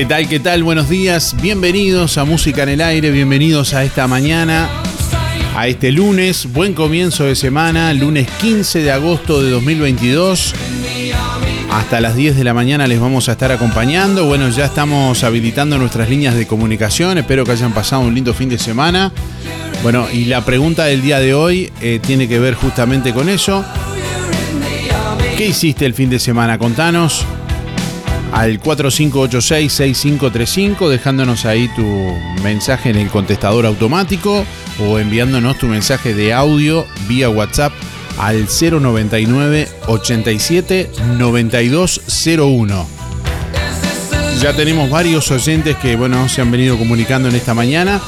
¿Qué tal? ¿Qué tal? Buenos días. Bienvenidos a Música en el Aire. Bienvenidos a esta mañana, a este lunes. Buen comienzo de semana, lunes 15 de agosto de 2022. Hasta las 10 de la mañana les vamos a estar acompañando. Bueno, ya estamos habilitando nuestras líneas de comunicación. Espero que hayan pasado un lindo fin de semana. Bueno, y la pregunta del día de hoy eh, tiene que ver justamente con eso. ¿Qué hiciste el fin de semana? Contanos al 4586-6535, dejándonos ahí tu mensaje en el contestador automático o enviándonos tu mensaje de audio vía WhatsApp al 099 87 9201. Ya tenemos varios oyentes que bueno, se han venido comunicando en esta mañana.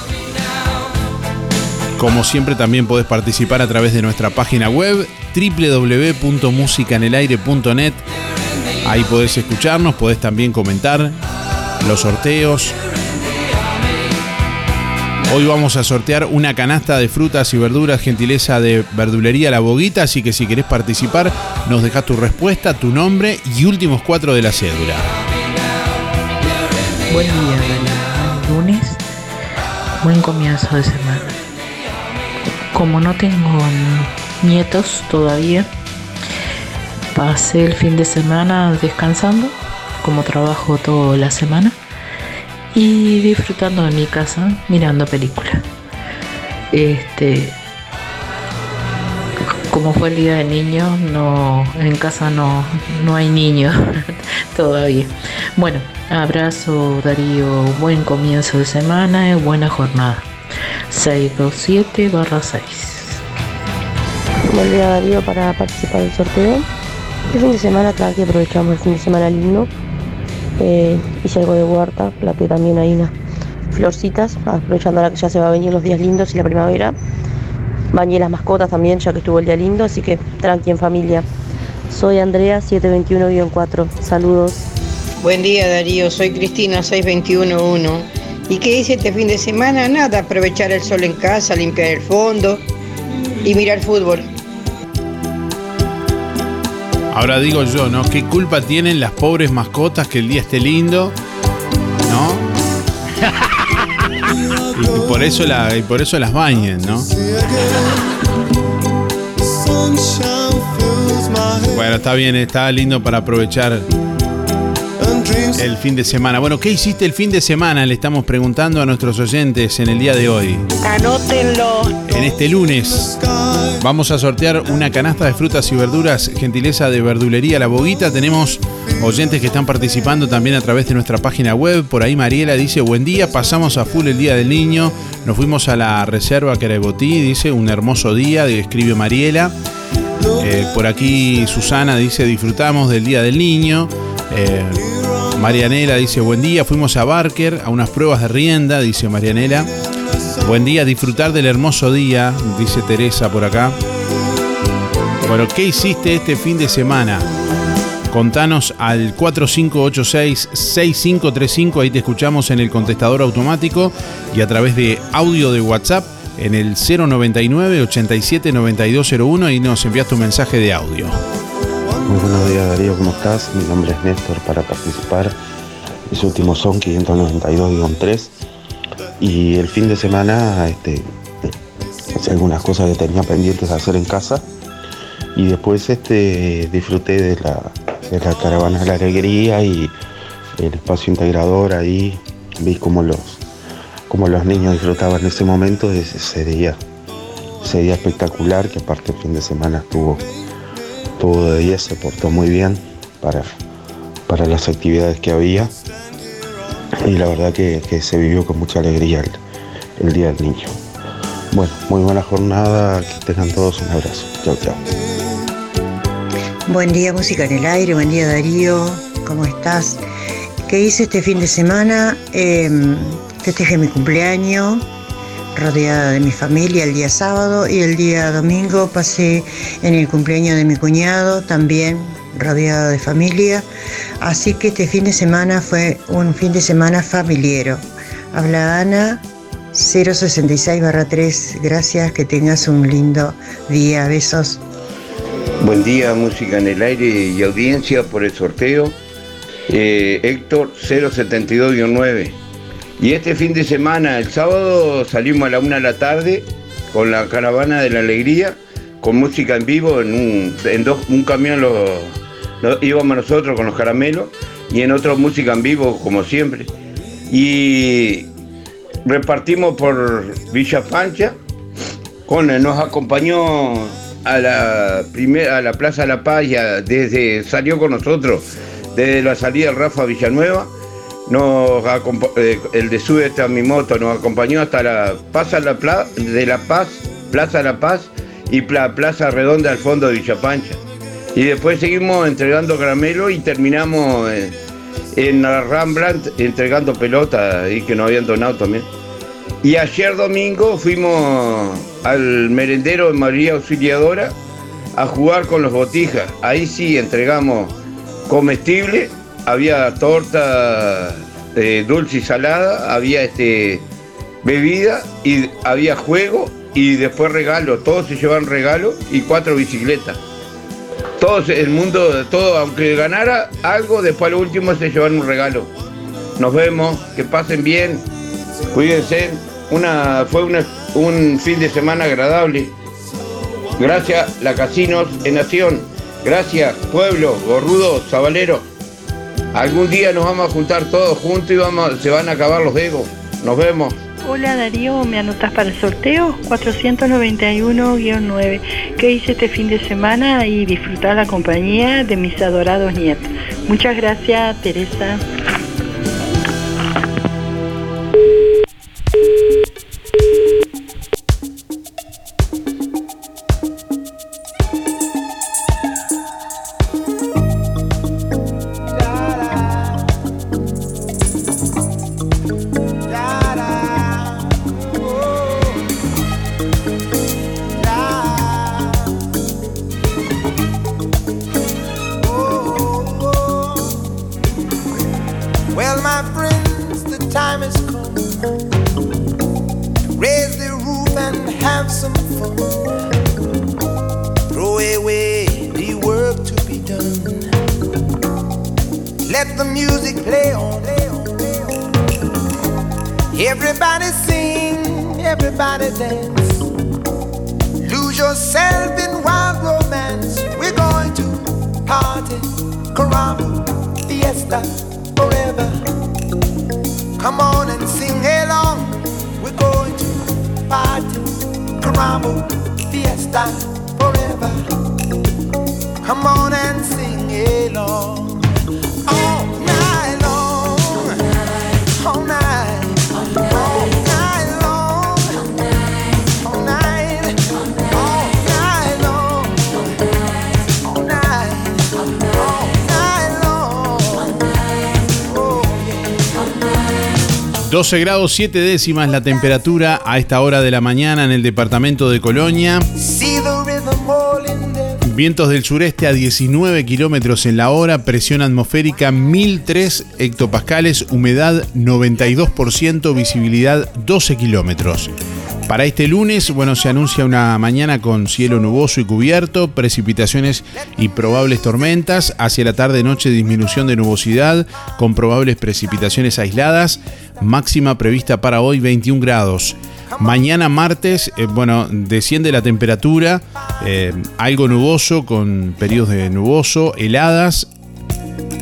Como siempre también podés participar a través de nuestra página web www.musicanelaire.net Ahí podés escucharnos, podés también comentar los sorteos. Hoy vamos a sortear una canasta de frutas y verduras, gentileza de verdulería La Boguita, así que si querés participar, nos dejas tu respuesta, tu nombre y últimos cuatro de la cédula. Buen día, lunes, buen comienzo de semana. Como no tengo nietos todavía, Pasé el fin de semana descansando, como trabajo toda la semana, y disfrutando de mi casa mirando películas. Este, como fue el día de niños, no, en casa no, no hay niños todavía. Bueno, abrazo Darío, buen comienzo de semana y buena jornada. 627 barra 6. Buen día Darío para participar del sorteo. El fin de semana, claro aprovechamos el fin de semana lindo. Eh, hice algo de huerta, planté también ahí florcitas, aprovechando ahora que ya se va a venir los días lindos y la primavera. Bañé las mascotas también, ya que estuvo el día lindo, así que tranqui en familia. Soy Andrea 721-4. Saludos. Buen día Darío, soy Cristina 6211. ¿Y qué hice este fin de semana? Nada, aprovechar el sol en casa, limpiar el fondo y mirar fútbol. Ahora digo yo, ¿no? ¿Qué culpa tienen las pobres mascotas que el día esté lindo? ¿No? y, por eso la, y por eso las bañen, ¿no? Bueno, está bien, está lindo para aprovechar el fin de semana. Bueno, ¿qué hiciste el fin de semana? Le estamos preguntando a nuestros oyentes en el día de hoy. Anótenlo. En este lunes vamos a sortear una canasta de frutas y verduras, gentileza de verdulería La Boguita. Tenemos oyentes que están participando también a través de nuestra página web. Por ahí Mariela dice, buen día, pasamos a full el Día del Niño. Nos fuimos a la reserva Querabotí, dice, un hermoso día, escribe Mariela. Eh, por aquí Susana dice, disfrutamos del Día del Niño. Eh, Marianela dice, buen día, fuimos a Barker a unas pruebas de rienda, dice Marianela. Buen día, disfrutar del hermoso día, dice Teresa por acá. Bueno, ¿qué hiciste este fin de semana? Contanos al 4586-6535, ahí te escuchamos en el contestador automático y a través de audio de WhatsApp en el 099 87 9201 y nos envías tu mensaje de audio. Muy buenos días Darío, ¿cómo estás? Mi nombre es Néstor para participar. Mis últimos son 592-3. Y el fin de semana este, algunas cosas que tenía pendientes de hacer en casa. Y después este, disfruté de la, de la caravana de la alegría y el espacio integrador ahí. Vi cómo los, cómo los niños disfrutaban en ese momento ese día. Ese espectacular que aparte el fin de semana estuvo todo de día, se portó muy bien para, para las actividades que había y la verdad que, se vivió con mucha alegría el, Día del Niño. Bueno, muy buena jornada, que tengan todos un abrazo. Chao, chao. Buen día, música en el aire, buen día Darío, ¿cómo estás? ¿Qué hice este fin de semana? Eh, festejé mi cumpleaños, rodeada de mi familia el día sábado y el día domingo pasé en el cumpleaños de mi cuñado también rodeada de familia. Así que este fin de semana fue un fin de semana familiero. Habla Ana 066-3. Gracias, que tengas un lindo día. Besos. Buen día, música en el aire y audiencia por el sorteo. Eh, Héctor 072-9. Y este fin de semana, el sábado, salimos a la una de la tarde con la caravana de la alegría, con música en vivo, en un, en dos, un camión íbamos nosotros con los caramelos y en otro música en vivo, como siempre. Y repartimos por Villa Pancha, con, nos acompañó a la, primera, a la Plaza La Paz, desde, salió con nosotros desde la salida del Rafa Villanueva nos eh, el de Sube esta mi moto nos acompañó hasta la Plaza la de La Paz, Plaza La Paz y Plaza Redonda al fondo de Villapancha. Y después seguimos entregando caramelo y terminamos en, la Ramblant entregando pelota y que nos habían donado también. Y ayer domingo fuimos al merendero de María Auxiliadora a jugar con los botijas. Ahí sí entregamos comestible había torta eh, dulce y salada, había este, bebida y había juego y después regalo. Todos se llevan regalo y cuatro bicicletas. Todos, el mundo, todo, aunque ganara algo, después al último se llevan un regalo. Nos vemos, que pasen bien, cuídense. Una, fue un fin de semana agradable. Gracias, la Casinos en Nación. Gracias, pueblo, gorrudo, sabalero. Algún día nos vamos a juntar todos juntos y vamos, se van a acabar los egos. Nos vemos. Hola Darío, ¿me anotas para el sorteo? 491-9. ¿Qué hice este fin de semana? Y disfrutar la compañía de mis adorados nietos. Muchas gracias, Teresa. 12 grados 7 décimas la temperatura a esta hora de la mañana en el departamento de Colonia. Vientos del sureste a 19 kilómetros en la hora, presión atmosférica 1003 hectopascales, humedad 92%, visibilidad 12 kilómetros. Para este lunes, bueno, se anuncia una mañana con cielo nuboso y cubierto, precipitaciones y probables tormentas. Hacia la tarde-noche, disminución de nubosidad con probables precipitaciones aisladas. Máxima prevista para hoy 21 grados. Mañana martes, eh, bueno, desciende la temperatura, eh, algo nuboso con periodos de nuboso, heladas,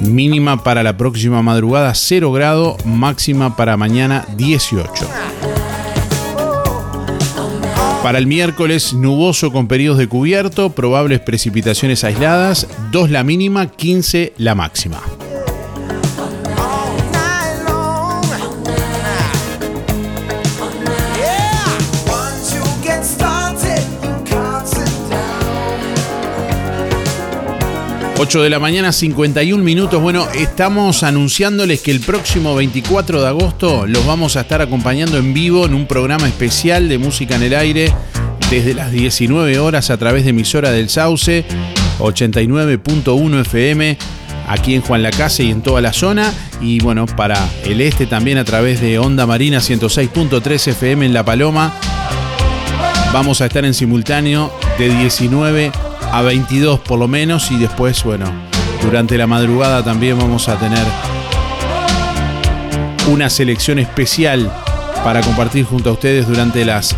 mínima para la próxima madrugada 0 grado, máxima para mañana 18. Para el miércoles, nuboso con periodos de cubierto, probables precipitaciones aisladas, 2 la mínima, 15 la máxima. 8 de la mañana, 51 minutos. Bueno, estamos anunciándoles que el próximo 24 de agosto los vamos a estar acompañando en vivo en un programa especial de música en el aire desde las 19 horas a través de emisora del Sauce 89.1 FM aquí en Juan Lacase y en toda la zona y bueno, para el este también a través de Onda Marina 106.3 FM en La Paloma. Vamos a estar en simultáneo de 19 a 22 por lo menos y después, bueno, durante la madrugada también vamos a tener una selección especial para compartir junto a ustedes durante las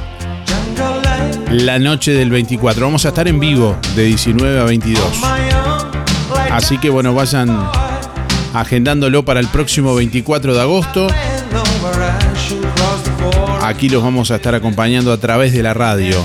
la noche del 24. Vamos a estar en vivo de 19 a 22. Así que bueno, vayan agendándolo para el próximo 24 de agosto. Aquí los vamos a estar acompañando a través de la radio.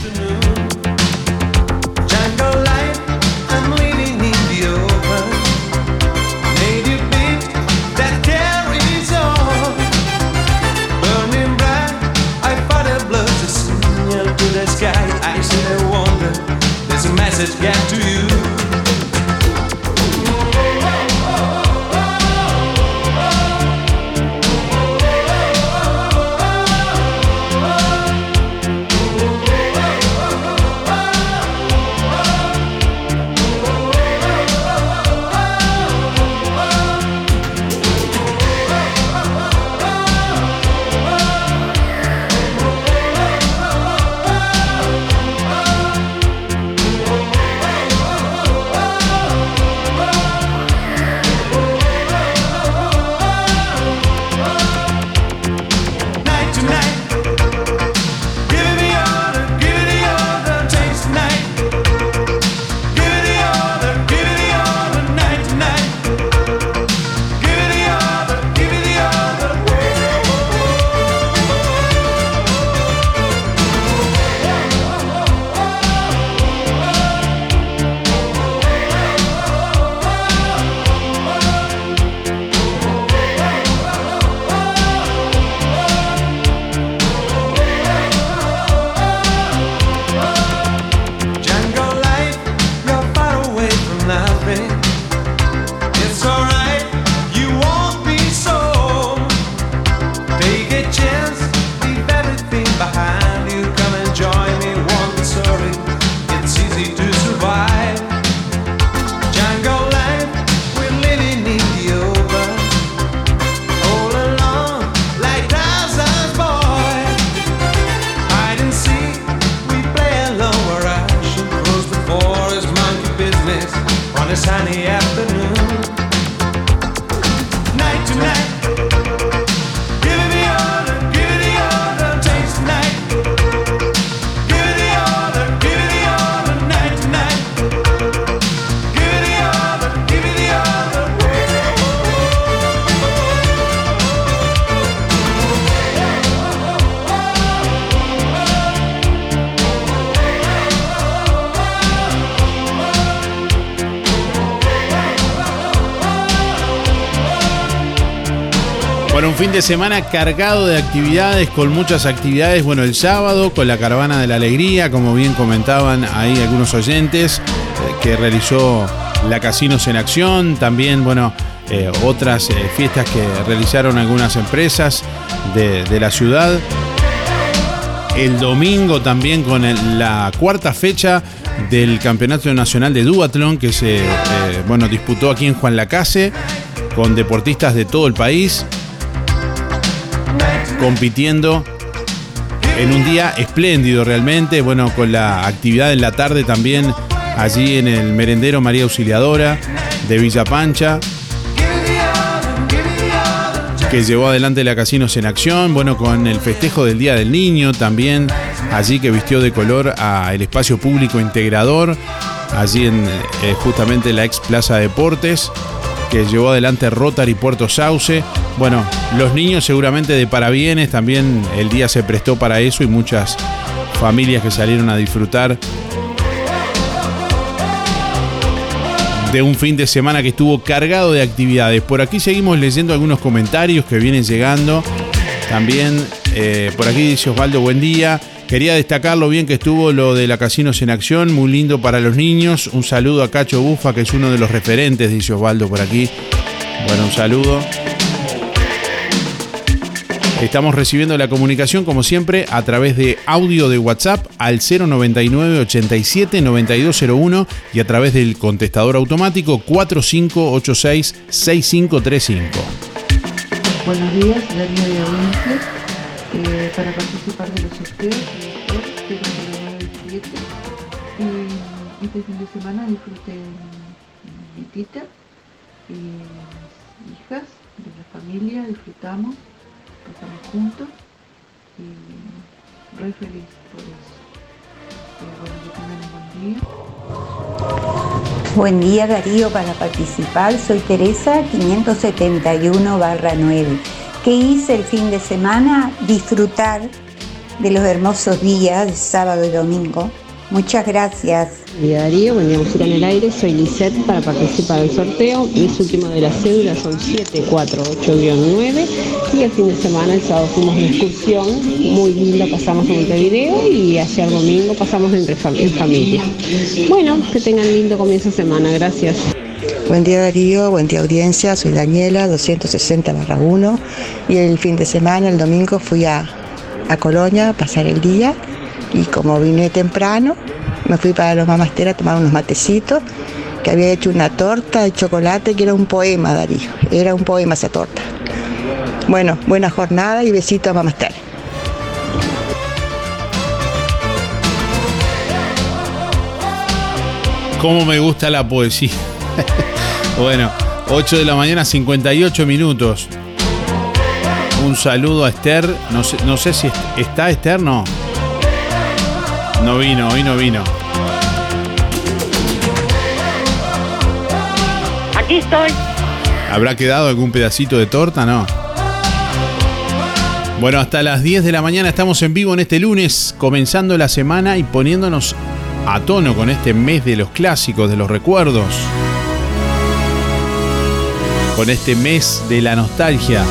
Semana cargado de actividades, con muchas actividades. Bueno, el sábado con la Caravana de la Alegría, como bien comentaban ahí algunos oyentes, eh, que realizó la Casinos en Acción. También, bueno, eh, otras eh, fiestas que realizaron algunas empresas de, la ciudad. El domingo también con la cuarta fecha del Campeonato Nacional de Duatlón que se bueno, disputó aquí en Juan Lacase con deportistas de todo el país compitiendo en un día espléndido realmente, bueno, con la actividad en la tarde también allí en el merendero María Auxiliadora de Villa Pancha, que llevó adelante la Casinos en Acción, bueno, con el festejo del Día del Niño también, allí que vistió de color a el espacio público integrador, allí en eh, justamente la ex Plaza Deportes, que llevó adelante Rotary Puerto Sauce. Bueno, los niños seguramente de parabienes, también el día se prestó para eso y muchas familias que salieron a disfrutar de un fin de semana que estuvo cargado de actividades. Por aquí seguimos leyendo algunos comentarios que vienen llegando. También eh, por aquí dice Osvaldo, buen día. Quería destacar lo bien que estuvo lo de la Casinos en Acción, muy lindo para los niños. Un saludo a Cacho Bufa, que es uno de los referentes, dice Osvaldo por aquí. Bueno, un saludo. Estamos recibiendo la comunicación, como siempre, a través de audio de WhatsApp al 099 87 9201 y a través del contestador automático 4586 6535. Buenos días, Darío de Audiencia. Eh, para participar de los sorteos, de 097. Y este fin de semana disfruté mi tita mis hijas, de la familia, disfrutamos, pasamos juntos y re feliz por eso. Bueno, que tengan un buen día. Buen día Darío, para participar soy Teresa 571 barra 9. ¿Qué hice el fin de semana? Disfrutar de los hermosos días sábado y domingo. Muchas gracias. Buen día Darío, buen día Música en el Aire, soy Lisette para participar del sorteo. Mis últimos de la cédula son 748-9 y el fin de semana, el sábado fuimos de excursión, muy linda, pasamos a Montevideo. Y ayer domingo pasamos entre fam- en familia. Bueno, que tengan lindo comienzo de semana, gracias. Buen día Darío, buen día audiencia, soy Daniela, 260 1 y el fin de semana, el domingo, fui a, a Colonia a pasar el día y como vine temprano, me fui para los mamasteros a tomar unos matecitos, que había hecho una torta de chocolate que era un poema Darío, era un poema esa torta. Bueno, buena jornada y besito a mamaster. ¿Cómo me gusta la poesía? bueno, 8 de la mañana, 58 minutos. Un saludo a Esther. No sé, no sé si est- está Esther, no. No vino, hoy no vino. Aquí estoy. ¿Habrá quedado algún pedacito de torta? No. Bueno, hasta las 10 de la mañana estamos en vivo en este lunes, comenzando la semana y poniéndonos a tono con este mes de los clásicos, de los recuerdos. Con este mes de la nostalgia.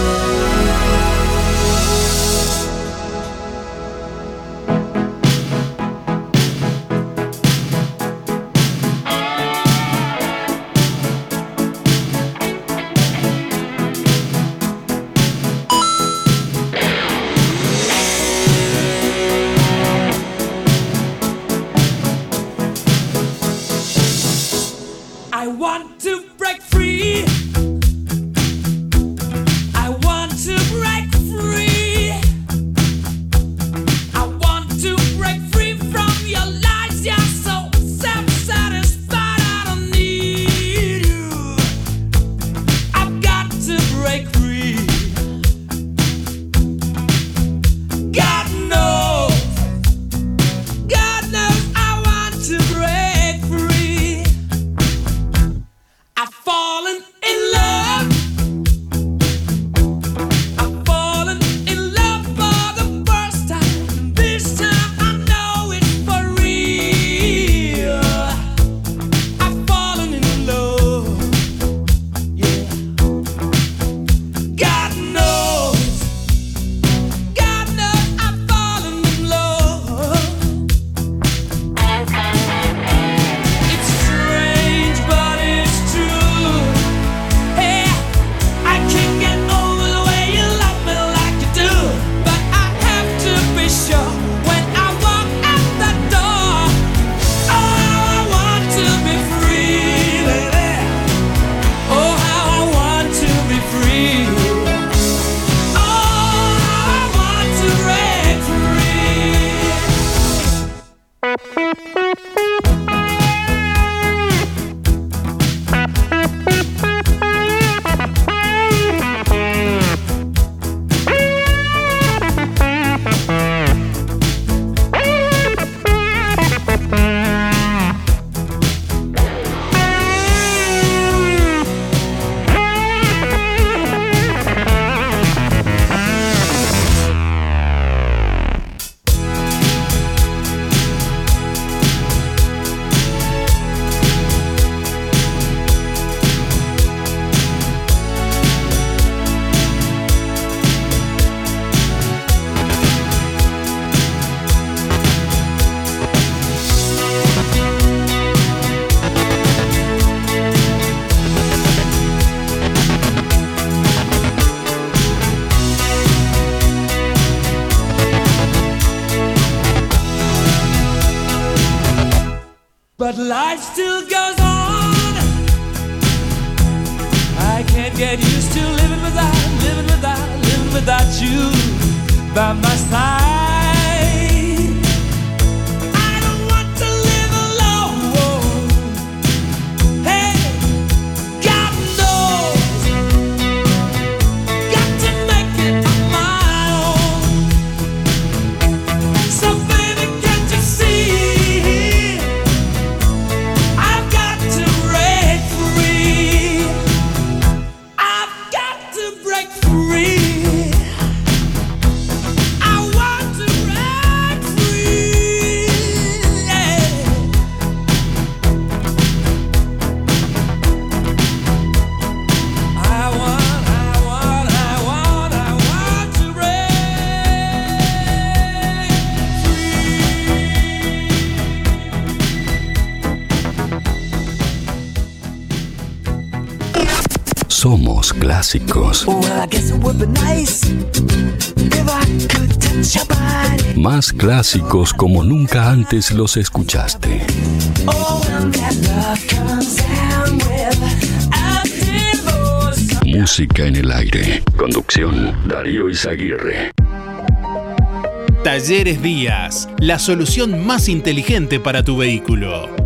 Más clásicos como nunca antes los escuchaste. Oh. Música en el aire. Conducción, Darío Izaguirre. Talleres Díaz, la solución más inteligente para tu vehículo.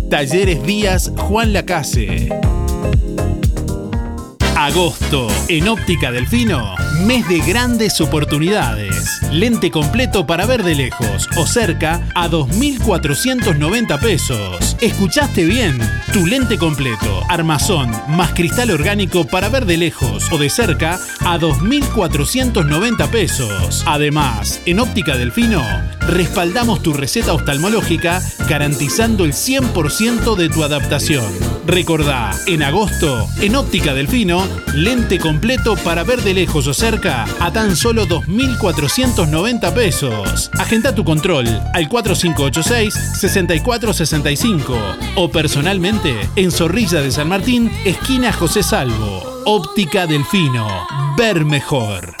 Talleres Díaz Juan Lacase. Agosto. En Óptica Delfino, mes de grandes oportunidades. Lente completo para ver de lejos o cerca a 2.490 pesos. ¿Escuchaste bien? Tu lente completo, armazón más cristal orgánico para ver de lejos o de cerca a 2.490 pesos. Además, en Óptica Delfino, respaldamos tu receta oftalmológica garantizando el 100% de tu adaptación. Recordá, en agosto, en Óptica Delfino, lente completo para ver de lejos o cerca a tan solo 2.490 pesos. Agenda tu control al 4586-6465 o personalmente en Zorrilla de San Martín, esquina José Salvo. Óptica Delfino. Ver mejor.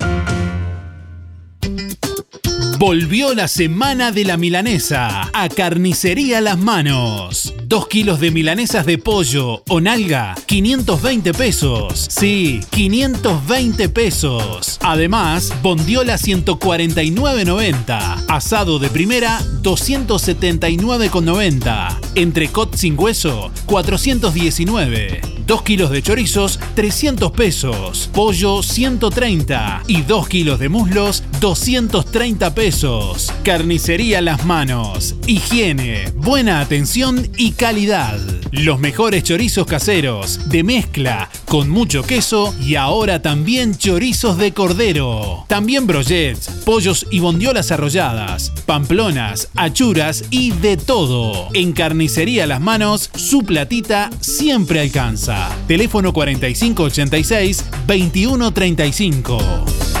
Volvió la semana de la milanesa a Carnicería Las Manos. Dos kilos de milanesas de pollo o nalga, 520 pesos. Sí, 520 pesos. Además, bondiola 149,90. Asado de primera, 279,90. Entrecot sin hueso, 419. 2 kilos de chorizos, 300 pesos. Pollo, 130. Y 2 kilos de muslos, 230 pesos. Carnicería Las Manos. Higiene, buena atención y calidad. Los mejores chorizos caseros, de mezcla, con mucho queso y ahora también chorizos de cordero. También brochets, pollos y bondiolas arrolladas, pamplonas, achuras y de todo. En Carnicería Las Manos, su platita siempre alcanza. Teléfono 4586-2135.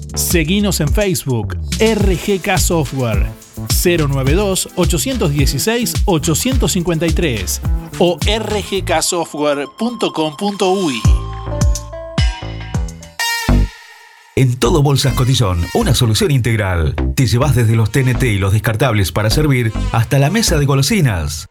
Seguinos en Facebook, RGK Software. 092-816-853 o rgksoftware.com.uy. En todo Bolsas Cotillón, una solución integral. Te llevas desde los TNT y los descartables para servir hasta la mesa de golosinas.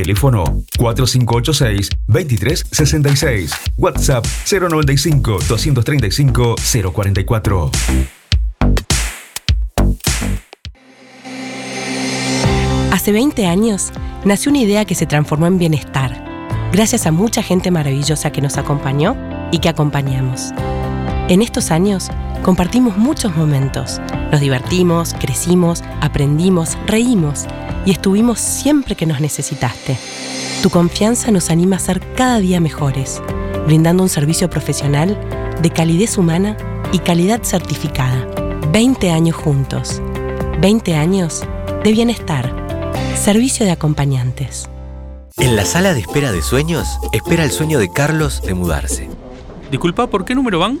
Teléfono 4586-2366. WhatsApp 095-235-044. Hace 20 años nació una idea que se transformó en bienestar, gracias a mucha gente maravillosa que nos acompañó y que acompañamos. En estos años compartimos muchos momentos, nos divertimos, crecimos, aprendimos, reímos y estuvimos siempre que nos necesitaste. Tu confianza nos anima a ser cada día mejores, brindando un servicio profesional de calidez humana y calidad certificada. 20 años juntos. 20 años de bienestar. Servicio de acompañantes. En la sala de espera de sueños, espera el sueño de Carlos de mudarse. Disculpa, ¿por qué número van?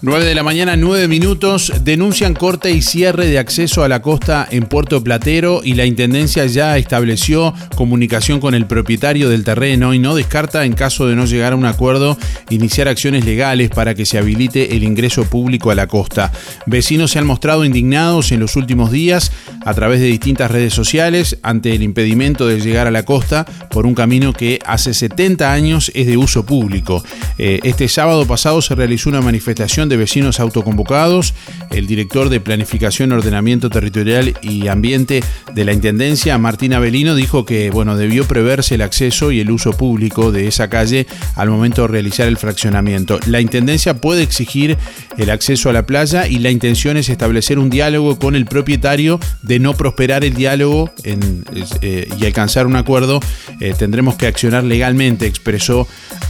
Nueve de la mañana, 9 minutos. Denuncian corte y cierre de acceso a la costa en Puerto Platero y la Intendencia ya estableció comunicación con el propietario del terreno y no descarta, en caso de no llegar a un acuerdo, iniciar acciones legales para que se habilite el ingreso público a la costa. Vecinos se han mostrado indignados en los últimos días a través de distintas redes sociales ante el impedimento de llegar a la costa por un camino que hace 70 años es de uso público. Eh, este sábado pasado se realizó una manifestación de vecinos autoconvocados. El director de Planificación, Ordenamiento Territorial y Ambiente de la Intendencia, Martín Avelino, dijo que bueno, debió preverse el acceso y el uso público de esa calle al momento de realizar el fraccionamiento. La Intendencia puede exigir el acceso a la playa y la intención es establecer un diálogo con el propietario. De no prosperar el diálogo eh, y alcanzar un acuerdo, eh, tendremos que accionar legalmente, expresó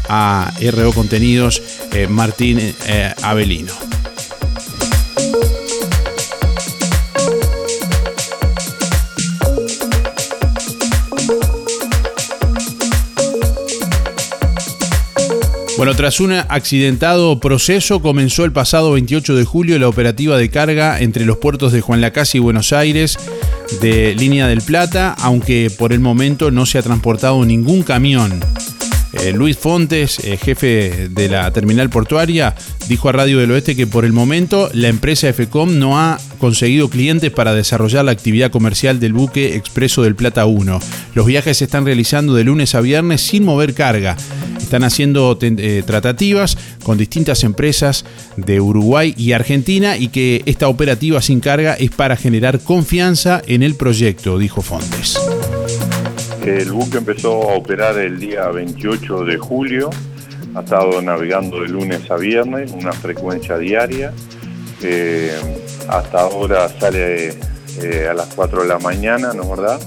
a RO Contenidos eh, Martín eh, Bueno, tras un accidentado proceso, comenzó el pasado 28 de julio la operativa de carga entre los puertos de Juan Lacase y Buenos Aires de Línea del Plata, aunque por el momento no se ha transportado ningún camión. Eh, Luis Fontes, eh, jefe de la terminal portuaria, dijo a Radio del Oeste que por el momento la empresa FECOM no ha conseguido clientes para desarrollar la actividad comercial del buque Expreso del Plata 1. Los viajes se están realizando de lunes a viernes sin mover carga. Están haciendo eh, tratativas con distintas empresas de Uruguay y Argentina y que esta operativa sin carga es para generar confianza en el proyecto, dijo Fontes. El buque empezó a operar el día 28 de julio, ha estado navegando de lunes a viernes, una frecuencia diaria. Eh, hasta ahora sale eh, a las 4 de la mañana, ¿no es verdad?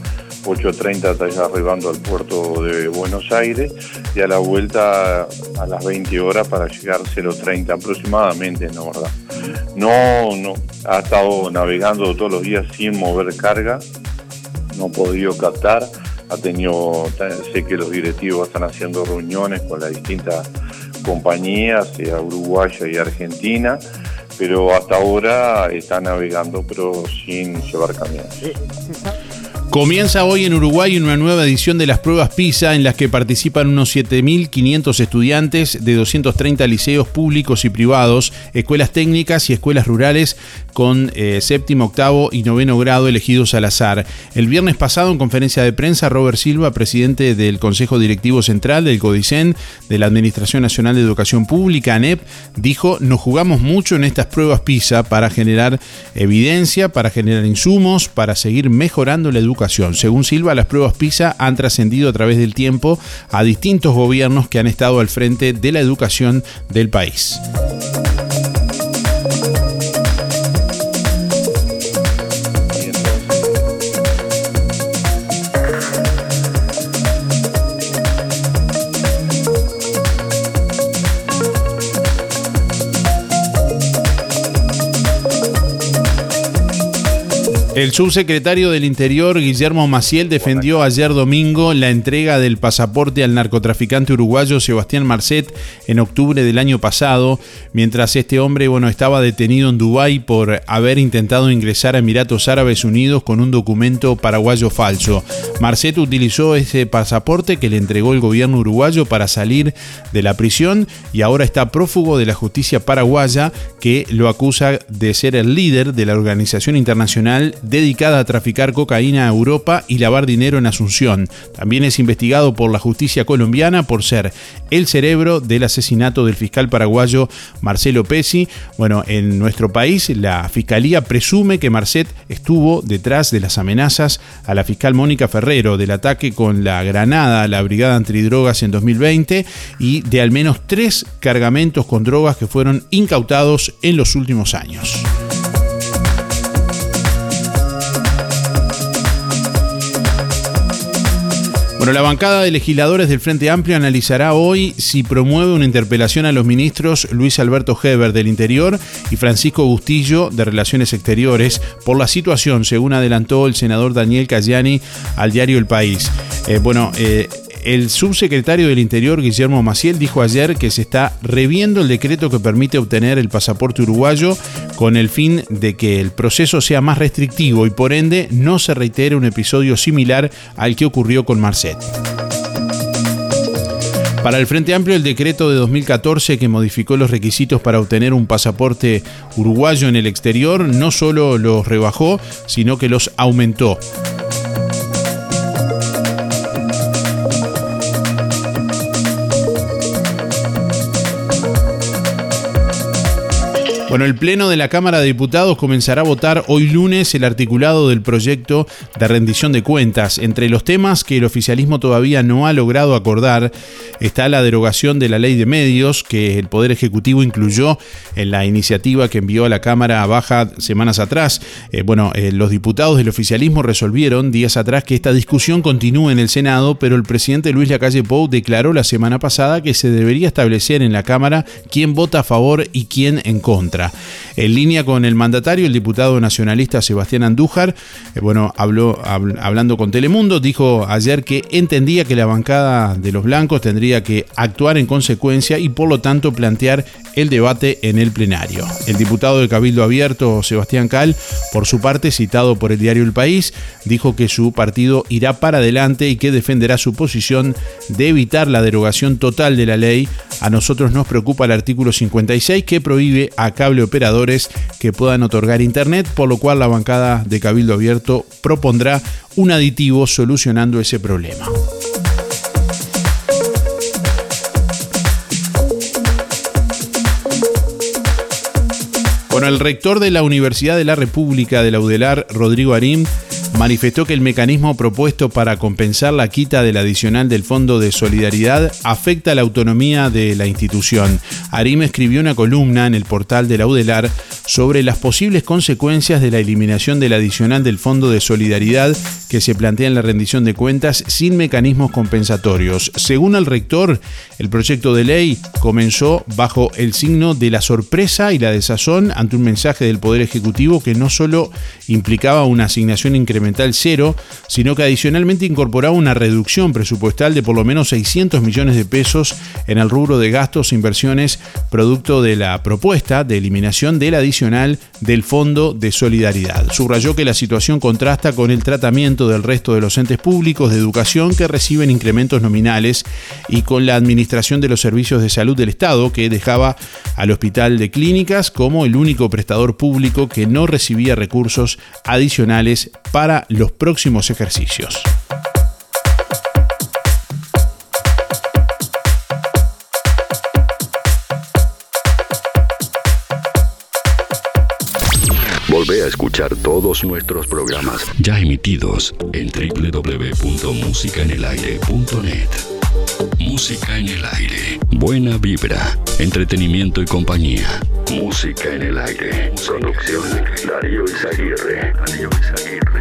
8.30 está ya arribando al puerto de Buenos Aires y a la vuelta a las 20 horas para llegar 0.30 aproximadamente, ¿no verdad? No, no, ha estado navegando todos los días sin mover carga, no ha podido captar, ha tenido, sé que los directivos están haciendo reuniones con las distintas compañías, sea uruguaya y argentina, pero hasta ahora está navegando pero sin llevar camiones. Comienza hoy en Uruguay una nueva edición de las pruebas PISA en las que participan unos 7.500 estudiantes de 230 liceos públicos y privados, escuelas técnicas y escuelas rurales con eh, séptimo, octavo y noveno grado elegidos al azar. El viernes pasado en conferencia de prensa, Robert Silva, presidente del Consejo Directivo Central del CODICEN, de la Administración Nacional de Educación Pública, ANEP, dijo, nos jugamos mucho en estas pruebas PISA para generar evidencia, para generar insumos, para seguir mejorando la educación. Según Silva, las pruebas PISA han trascendido a través del tiempo a distintos gobiernos que han estado al frente de la educación del país. El subsecretario del Interior, Guillermo Maciel, defendió ayer domingo la entrega del pasaporte al narcotraficante uruguayo Sebastián Marcet en octubre del año pasado, mientras este hombre bueno, estaba detenido en Dubái por haber intentado ingresar a Emiratos Árabes Unidos con un documento paraguayo falso. Marcet utilizó ese pasaporte que le entregó el gobierno uruguayo para salir de la prisión y ahora está prófugo de la justicia paraguaya que lo acusa de ser el líder de la organización internacional dedicada a traficar cocaína a Europa y lavar dinero en Asunción. También es investigado por la justicia colombiana por ser el cerebro del asesinato del fiscal paraguayo Marcelo Pesi. Bueno, en nuestro país la fiscalía presume que Marcet estuvo detrás de las amenazas a la fiscal Mónica Ferrero del ataque con la granada a la brigada antidrogas en 2020 y de al menos tres cargamentos con drogas que fueron incautados en los últimos años. Bueno, la bancada de legisladores del Frente Amplio analizará hoy si promueve una interpelación a los ministros Luis Alberto Heber del Interior y Francisco Bustillo de Relaciones Exteriores por la situación, según adelantó el senador Daniel Cayani al diario El País. Eh, bueno, eh, el subsecretario del Interior, Guillermo Maciel, dijo ayer que se está reviendo el decreto que permite obtener el pasaporte uruguayo con el fin de que el proceso sea más restrictivo y por ende no se reitere un episodio similar al que ocurrió con Marcet. Para el Frente Amplio, el decreto de 2014 que modificó los requisitos para obtener un pasaporte uruguayo en el exterior no solo los rebajó, sino que los aumentó. Bueno, el Pleno de la Cámara de Diputados comenzará a votar hoy lunes el articulado del proyecto de rendición de cuentas. Entre los temas que el oficialismo todavía no ha logrado acordar está la derogación de la ley de medios que el Poder Ejecutivo incluyó en la iniciativa que envió a la Cámara Baja semanas atrás. Eh, bueno, eh, los diputados del oficialismo resolvieron días atrás que esta discusión continúe en el Senado, pero el presidente Luis Lacalle Pou declaró la semana pasada que se debería establecer en la Cámara quién vota a favor y quién en contra. En línea con el mandatario, el diputado nacionalista Sebastián Andújar, eh, bueno, habló hablando con Telemundo, dijo ayer que entendía que la bancada de los blancos tendría que actuar en consecuencia y por lo tanto plantear el debate en el plenario. El diputado de Cabildo Abierto, Sebastián Cal, por su parte, citado por el diario El País, dijo que su partido irá para adelante y que defenderá su posición de evitar la derogación total de la ley. A nosotros nos preocupa el artículo 56 que prohíbe a operadores que puedan otorgar internet, por lo cual la bancada de Cabildo Abierto propondrá un aditivo solucionando ese problema. Bueno, el rector de la Universidad de la República de la UDELAR, Rodrigo Arim, manifestó que el mecanismo propuesto para compensar la quita del adicional del Fondo de Solidaridad afecta la autonomía de la institución. Arim escribió una columna en el portal de la UDELAR sobre las posibles consecuencias de la eliminación del adicional del Fondo de Solidaridad que se plantea en la rendición de cuentas sin mecanismos compensatorios. Según el rector, el proyecto de ley comenzó bajo el signo de la sorpresa y la desazón ante un mensaje del Poder Ejecutivo que no solo implicaba una asignación incremental cero, sino que adicionalmente incorporaba una reducción presupuestal de por lo menos 600 millones de pesos en el rubro de gastos e inversiones producto de la propuesta de eliminación del adicional del Fondo de Solidaridad. Subrayó que la situación contrasta con el tratamiento del resto de los entes públicos de educación que reciben incrementos nominales y con la administración de los servicios de salud del Estado que dejaba al Hospital de Clínicas como el único prestador público que no recibía recursos adicionales para los próximos ejercicios. Volvé a escuchar todos nuestros programas ya emitidos en www.musicaenelaire.net. Música en el aire. Buena vibra, entretenimiento y compañía. Música en el aire. Producción Darío Izaguirre. Darío Izaguirre.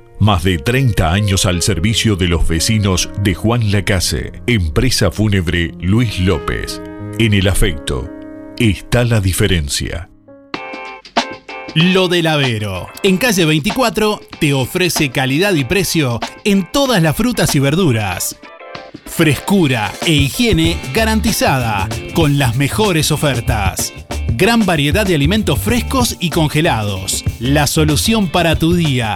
Más de 30 años al servicio de los vecinos de Juan Lacase. Empresa fúnebre Luis López. En el afecto está la diferencia. Lo del Avero. En calle 24 te ofrece calidad y precio en todas las frutas y verduras. Frescura e higiene garantizada con las mejores ofertas. Gran variedad de alimentos frescos y congelados. La solución para tu día.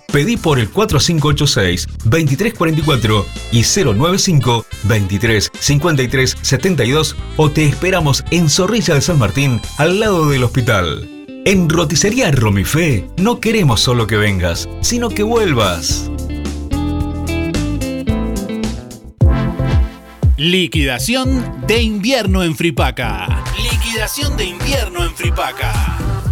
Pedí por el 4586-2344 y 095-235372 o te esperamos en Zorrilla de San Martín, al lado del hospital. En Roticería Romifé no queremos solo que vengas, sino que vuelvas. Liquidación de invierno en Fripaca. Liquidación de invierno en Fripaca.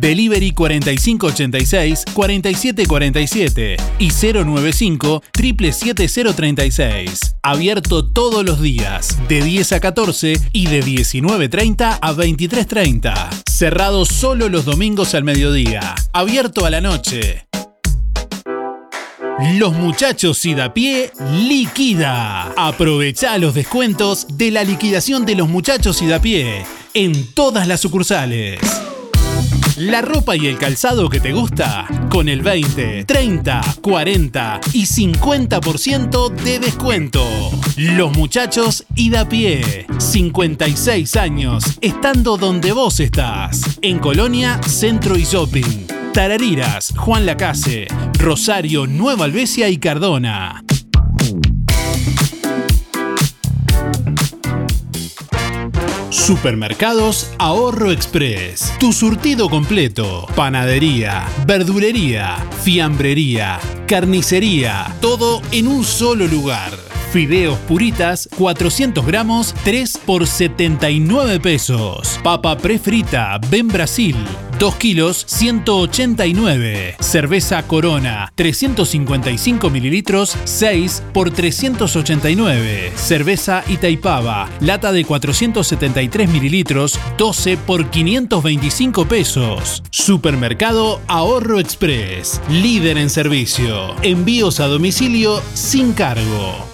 Delivery 4586-4747 y 095 77036. Abierto todos los días, de 10 a 14 y de 19.30 a 23.30. Cerrado solo los domingos al mediodía. Abierto a la noche. Los muchachos y da pie liquida. Aprovecha los descuentos de la liquidación de los muchachos y da pie en todas las sucursales. La ropa y el calzado que te gusta con el 20, 30, 40 y 50% de descuento. Los muchachos y da pie. 56 años estando donde vos estás. En Colonia, Centro y Shopping. Tarariras, Juan Lacase, Rosario, Nueva Albesia y Cardona. Supermercados Ahorro Express. Tu surtido completo. Panadería, verdulería, fiambrería, carnicería. Todo en un solo lugar. Fideos puritas, 400 gramos, 3 por 79 pesos. Papa prefrita, Ben Brasil, 2 kilos, 189. Cerveza Corona, 355 mililitros, 6 por 389. Cerveza Itaipava, lata de 473 mililitros, 12 por 525 pesos. Supermercado Ahorro Express, líder en servicio. Envíos a domicilio sin cargo.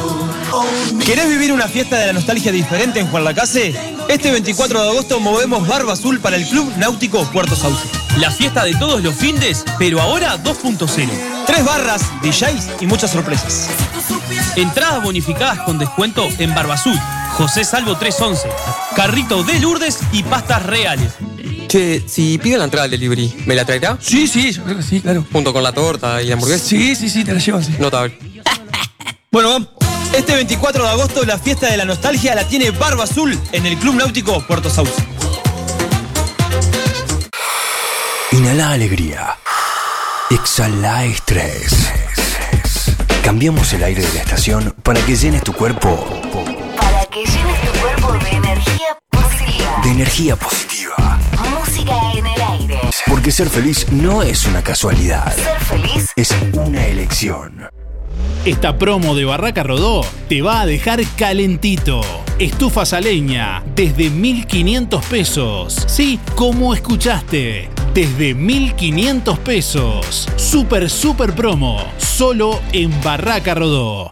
¿Querés vivir una fiesta de la nostalgia diferente en Juan Lacase? Este 24 de agosto movemos Barba Azul para el Club Náutico Puerto Sauce. La fiesta de todos los findes, pero ahora 2.0. Tres barras, DJs y muchas sorpresas. Entradas bonificadas con descuento en Barba Azul, José Salvo 311, Carrito de Lourdes y pastas reales. Che, si pido la entrada al delivery, ¿me la traerá? Sí, sí, yo creo que sí, claro. Junto con la torta y la hamburguesa. Sí, sí, sí, te la llevo, sí. Notable. Bueno, vamos. Este 24 de agosto la fiesta de la nostalgia la tiene Barba Azul en el Club Náutico Puerto Sauce. Inhala alegría. Exhala estrés. Cambiamos el aire de la estación para que llenes tu cuerpo Para que llenes tu cuerpo de energía positiva. de energía positiva. Música Música en el aire. Porque ser feliz no es una casualidad, Ser feliz es una elección. Esta promo de Barraca Rodó te va a dejar calentito. Estufas a leña desde 1500 pesos. Sí, como escuchaste, desde 1500 pesos. Super, super promo. Solo en Barraca Rodó.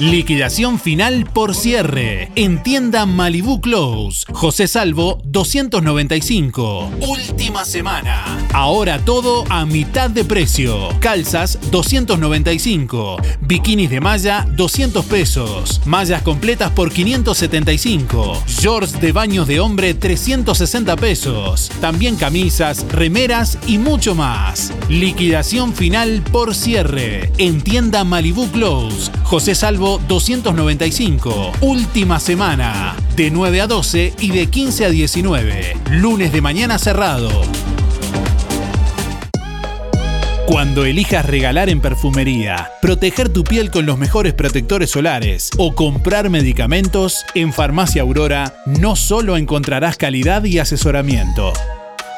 Liquidación final por cierre. En tienda Malibu Close. José Salvo 295. Última semana. Ahora todo a mitad de precio. Calzas 295. Bikinis de malla 200 pesos. Mallas completas por 575. Shorts de baños de hombre 360 pesos. También camisas, remeras y mucho más. Liquidación final por cierre. En tienda Malibu Close. José Salvo 295. Última semana. De 9 a 12 y de 15 a 19. Lunes de mañana cerrado. Cuando elijas regalar en perfumería, proteger tu piel con los mejores protectores solares o comprar medicamentos, en Farmacia Aurora no solo encontrarás calidad y asesoramiento.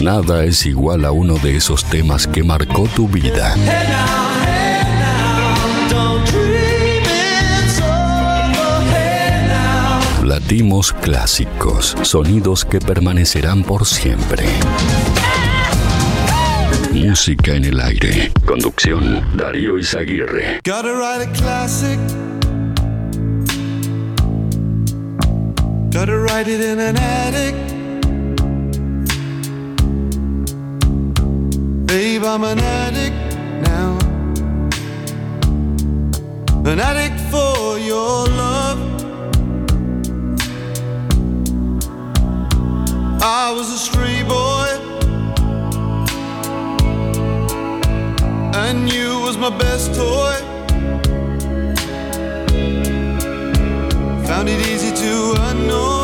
Nada es igual a uno de esos temas que marcó tu vida. Latimos clásicos, sonidos que permanecerán por siempre. Música en el aire. Conducción, Darío Izaguirre. Gotta write a classic. Gotta write it in an attic. Babe, I'm an addict now. An addict for your love. I was a stray boy. And you was my best toy. Found it easy to annoy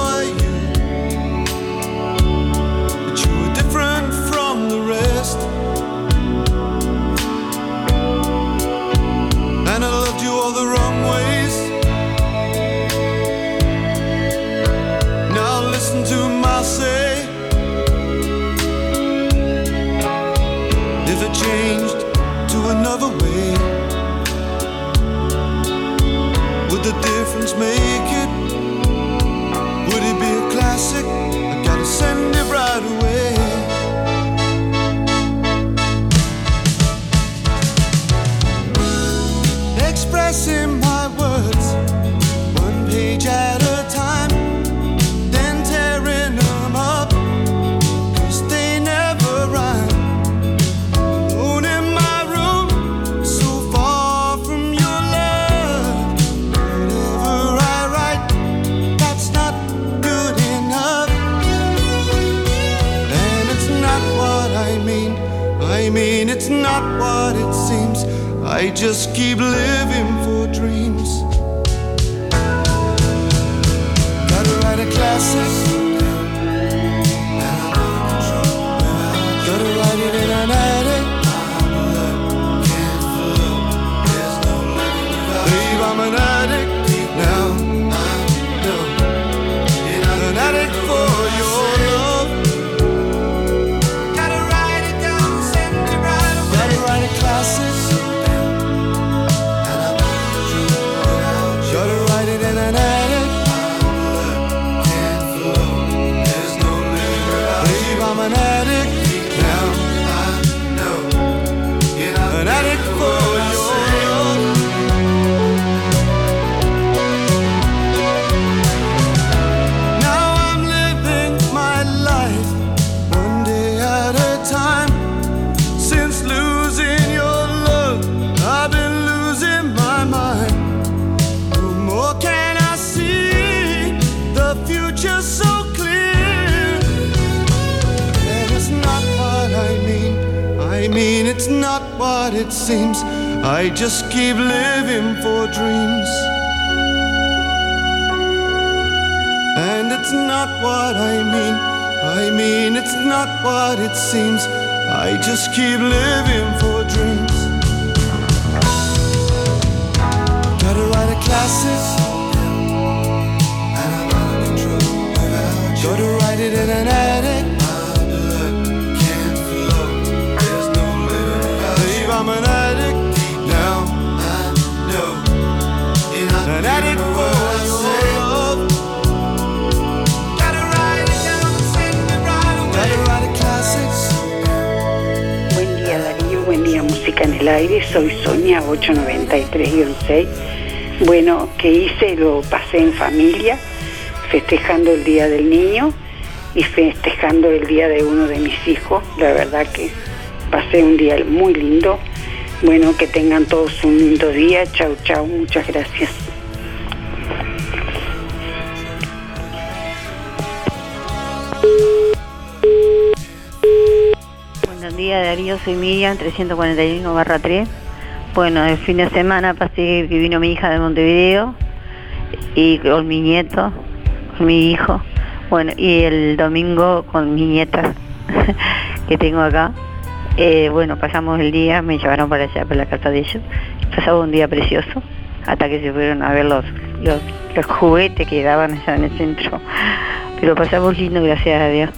make I mean, it's not what it seems. I just keep living for dreams. Gotta write a classic. I just keep living for dreams. And it's not what I mean. I mean, it's not what it seems. I just keep living for dreams. Write a classic. Gotta write it in an attic. En el Aire, soy Sonia 893-6. Bueno, que hice, lo pasé en familia, festejando el Día del Niño y festejando el día de uno de mis hijos. La verdad que pasé un día muy lindo. Bueno, que tengan todos un lindo día. Chau, chau, muchas gracias. Días Darío, soy Miriam, 341 barra 3. Bueno, el fin de semana pasé que vino mi hija de Montevideo y con mi nieto, con mi hijo. Bueno, y el domingo con mi nieta que tengo acá. Eh, bueno, pasamos el día, me llevaron para allá, para la casa de ellos. Pasamos un día precioso, hasta que se fueron a ver los, los, los juguetes que daban allá en el centro. Pero pasamos lindo, gracias a Dios.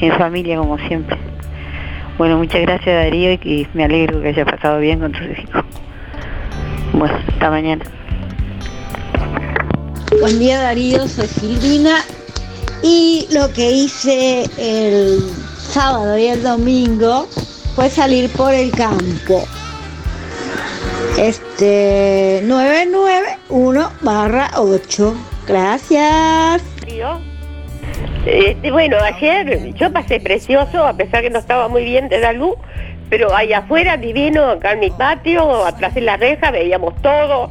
En familia, como siempre. Bueno, muchas gracias Darío y me alegro que haya pasado bien con tus hijos. Bueno, hasta mañana. Buen día Darío, soy Silvina y lo que hice el sábado y el domingo fue salir por el campo. Este 991 barra 8. Gracias. Este, bueno, ayer yo pasé precioso, a pesar que no estaba muy bien de la luz, pero ahí afuera, divino, acá en mi patio, atrás de la reja, veíamos todo.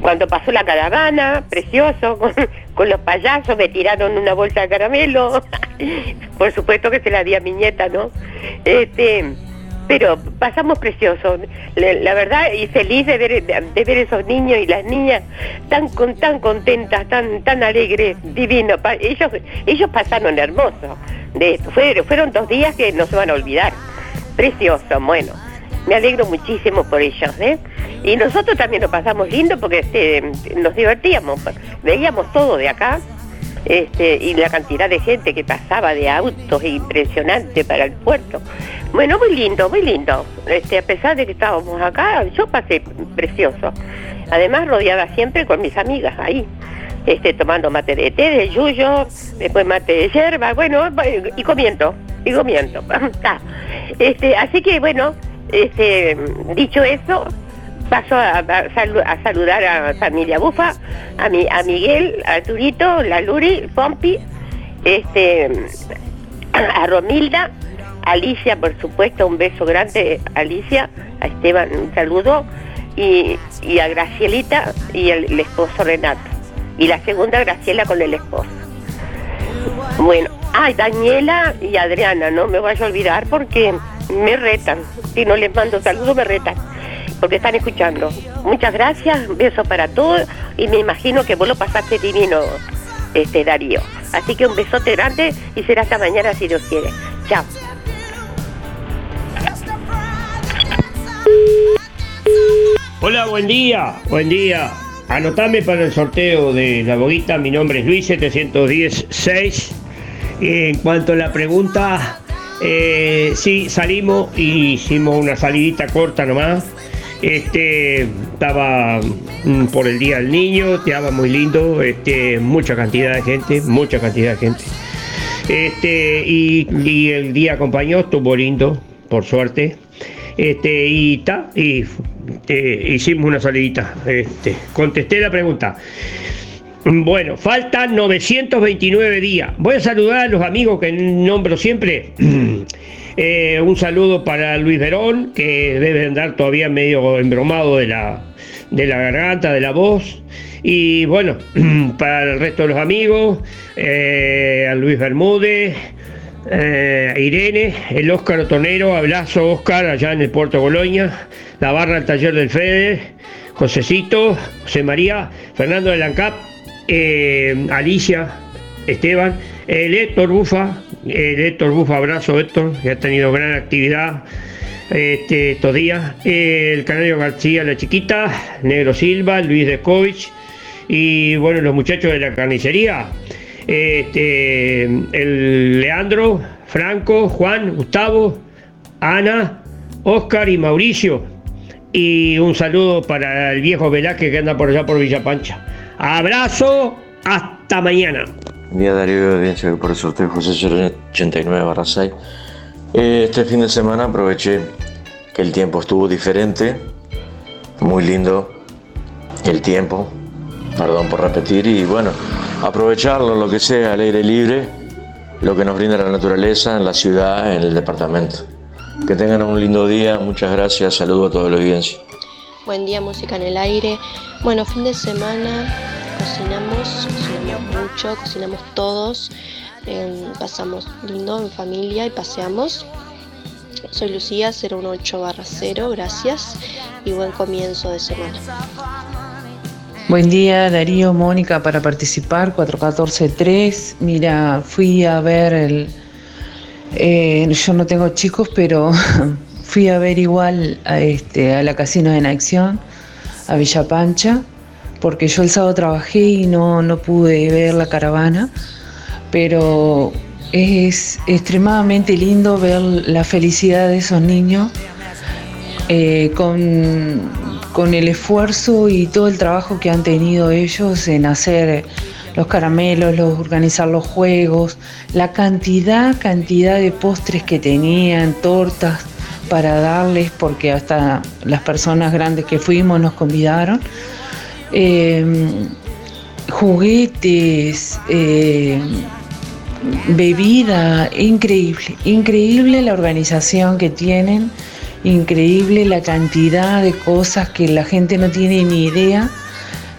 Cuando pasó la caravana, precioso, con, con los payasos, me tiraron una bolsa de caramelo. Por supuesto que se la di a mi nieta, ¿no? Este, pero pasamos precioso, la, verdad, y feliz de ver, de, ver esos niños y las niñas tan con, tan contentas, tan tan alegres, divino. Pa- ellos ellos pasaron hermoso. De, fue- fueron dos días que no se van a olvidar. Precioso, bueno. Me alegro muchísimo por ellos, ¿eh? Y nosotros también lo pasamos lindo porque este, nos divertíamos, veíamos todo de acá. Este, y la cantidad de gente que pasaba de autos impresionante para el puerto. Bueno, muy lindo, muy lindo. Este, a pesar de que estábamos acá, yo pasé precioso. Además, rodeada siempre con mis amigas ahí, este, tomando mate de té, de yuyo, después mate de yerba, bueno, y comiendo, y comiendo. Ah, este, así que, bueno, este, dicho eso, paso a, a salu- a saludar a familia Bufa, a, mi, a Miguel, a Turito, la Luri, Pompi, este, a Romilda, a Alicia, por supuesto, un beso grande, Alicia, a Esteban, un saludo, y, y a Gracielita y el, esposo Renato. Y la segunda, Graciela con el esposo. Bueno, ay, Daniela y Adriana, no me vaya a olvidar porque me retan. Si no les mando saludos, me retan. Porque están escuchando. Muchas gracias, un beso para todos y me imagino que vos lo pasaste divino, este Darío. Así que un besote grande y será hasta mañana si Dios quiere. Chao. Hola, buen día, buen día. Anotame para el sorteo de la boguita, mi nombre es Luis 716. En cuanto a la pregunta, eh, sí, salimos y hicimos una salidita corta nomás. Este, estaba mm, por el Día del Niño, estaba muy lindo, este, mucha cantidad de gente, mucha cantidad de gente. Este, y, el día acompañó, estuvo lindo, por suerte. Este, y ta, y este, hicimos una salidita. Este, contesté la pregunta. Bueno, faltan 929 días. Voy a saludar a los amigos que nombro siempre. Eh, un saludo para Luis Verón, que debe andar todavía medio embromado de la, de la garganta, de la voz. Y bueno, para el resto de los amigos, eh, a Luis Bermúdez, eh, Irene, el Óscar Otonero, abrazo Óscar allá en el Puerto Boloña, la barra del taller del Fede, Josecito, José María, Fernando de Lancap, eh, Alicia, Esteban, el Héctor Bufa, el Héctor Bufa, abrazo Héctor, que ha tenido gran actividad este, estos días, el Canario García, la chiquita, Negro Silva, Luis Descovich y bueno, los muchachos de la carnicería, este, el Leandro, Franco, Juan, Gustavo, Ana, Oscar y Mauricio. Y un saludo para el viejo Velázquez que anda por allá por Villa Pancha. Abrazo, hasta mañana. Día Darío, audiencia por el sorteo José 89 barra 6. Eh, Este fin de semana aproveché que el tiempo estuvo diferente, muy lindo el tiempo, perdón por repetir, y bueno, aprovecharlo, lo que sea, al aire libre, lo que nos brinda la naturaleza en la ciudad, en el departamento. Que tengan un lindo día, muchas gracias, saludo a toda la audiencia. Buen día, música en el aire. Bueno, fin de semana cocinamos, cocinamos mucho, cocinamos todos, eh, pasamos lindo en familia y paseamos. Soy Lucía 018 0, gracias y buen comienzo de semana. Buen día, Darío, Mónica, para participar, 414-3. Mira, fui a ver el... eh, yo no tengo chicos, pero fui a ver igual a, este, a la Casino en Acción, a Villa Pancha, porque yo el sábado trabajé y no, no pude ver la caravana, pero es extremadamente lindo ver la felicidad de esos niños eh, con, con el esfuerzo y todo el trabajo que han tenido ellos en hacer los caramelos, los, organizar los juegos, la cantidad, cantidad de postres que tenían, tortas para darles, porque hasta las personas grandes que fuimos nos convidaron. Eh, juguetes, eh, bebida, increíble, increíble la organización que tienen, increíble la cantidad de cosas que la gente no tiene ni idea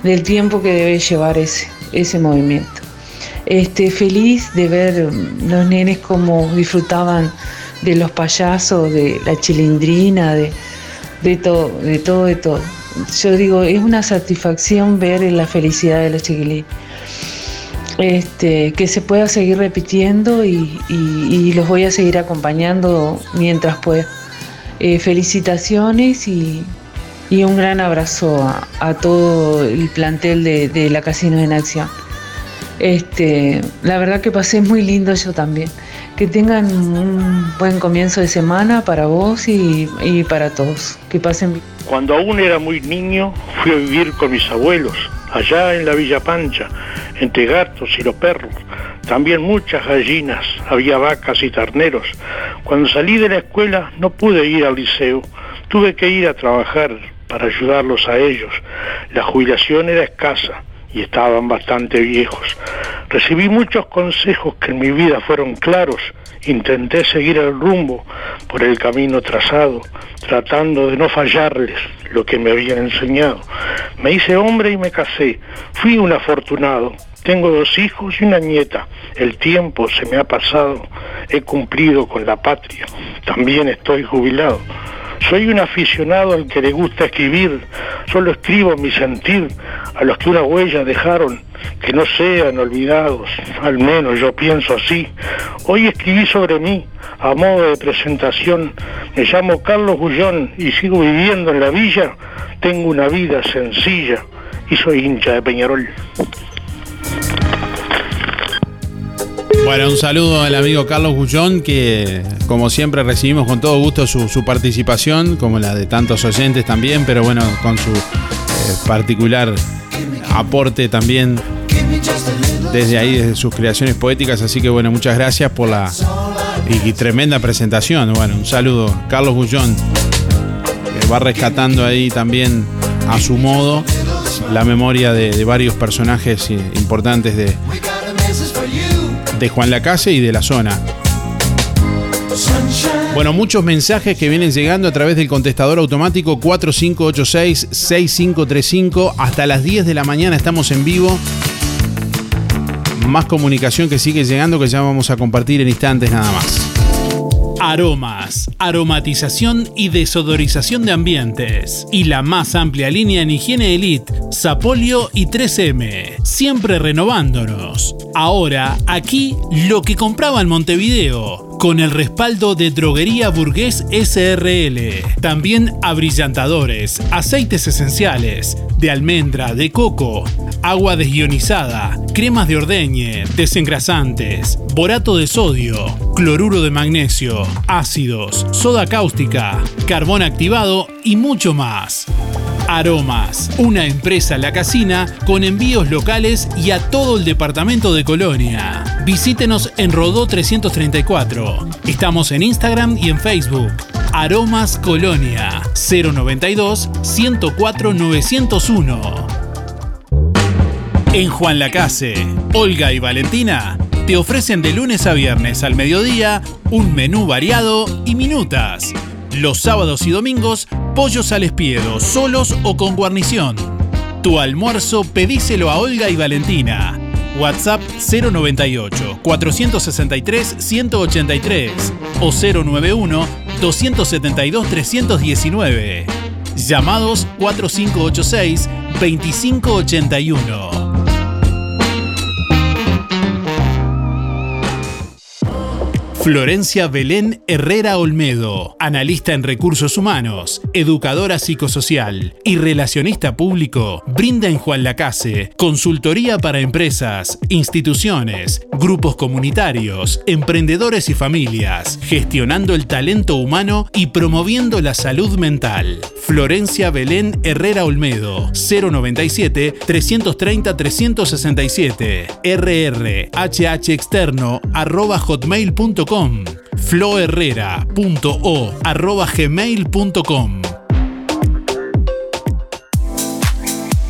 del tiempo que debe llevar ese, ese movimiento. Este, feliz de ver los nenes como disfrutaban de los payasos, de la chilindrina, de, de todo, de todo, de todo. Yo digo, es una satisfacción ver la felicidad de los chiquilines este, que se pueda seguir repitiendo y, los voy a seguir acompañando mientras pueda. Eh, felicitaciones y, un gran abrazo a, todo el plantel de, la Casino en Acción. Este, la verdad que pasé muy lindo yo también. Que tengan un buen comienzo de semana para vos y, y para todos. Que pasen bien. Cuando aún era muy niño, fui a vivir con mis abuelos, allá en la Villa Pancha, entre gatos y los perros. También muchas gallinas, había vacas y terneros. Cuando salí de la escuela no pude ir al liceo, tuve que ir a trabajar para ayudarlos a ellos. La jubilación era escasa y estaban bastante viejos. Recibí muchos consejos que en mi vida fueron claros. Intenté seguir el rumbo por el camino trazado, tratando de no fallarles lo que me habían enseñado. Me hice hombre y me casé. Fui un afortunado. Tengo dos hijos y una nieta. El tiempo se me ha pasado. He cumplido con la patria. También estoy jubilado. Soy un aficionado al que le gusta escribir, solo escribo mi sentir a los que una huella dejaron, que no sean olvidados, al menos yo pienso así. Hoy escribí sobre mí, a modo de presentación, me llamo Carlos Gullón y sigo viviendo en la villa, tengo una vida sencilla y soy hincha de Peñarol. Bueno, un saludo al amigo Carlos Gullón, que como siempre recibimos con todo gusto su, participación, como la de tantos oyentes también, pero bueno, con su eh, particular aporte también desde ahí, desde sus creaciones poéticas. Así que bueno, muchas gracias por la tremenda presentación. Bueno, un saludo, Carlos Gullón, que va rescatando ahí también a su modo la memoria de, de varios personajes eh, importantes de, de Juan Lacase y de la zona. Bueno, muchos mensajes que vienen llegando a través del contestador automático 4586-6535. Hasta las 10 de la mañana estamos en vivo. Más comunicación que sigue llegando que ya vamos a compartir en instantes nada más. Aromas, aromatización y desodorización de ambientes. Y la más amplia línea en higiene elite, Sapolio y 3M. Siempre renovándonos. Ahora, aquí, lo que compraba en Montevideo. Con el respaldo de Droguería Burgués SRL. También abrillantadores, aceites esenciales, de almendra, de coco, agua desionizada, cremas de ordeñe, desengrasantes, borato de sodio, cloruro de magnesio, ácidos, soda cáustica, carbón activado y mucho más. Aromas, una empresa La Casina con envíos locales y a todo el departamento de Colonia. Visítenos en Rodó 334. Estamos en Instagram y en Facebook. Aromas Colonia 092 104 901. En Juan Lacase, Olga y Valentina te ofrecen de lunes a viernes al mediodía un menú variado y minutas. Los sábados y domingos, pollos al espiedo, solos o con guarnición. Tu almuerzo pedíselo a Olga y Valentina. WhatsApp 098 463 183 o 091 272 319. Llamados 4586 2581. Florencia Belén Herrera Olmedo, analista en recursos humanos, educadora psicosocial y relacionista público, brinda en Juan Lacase consultoría para empresas, instituciones, grupos comunitarios, emprendedores y familias, gestionando el talento humano y promoviendo la salud mental. Florencia Belén Herrera Olmedo, 097 330 367, rrhhexterno floherrera.o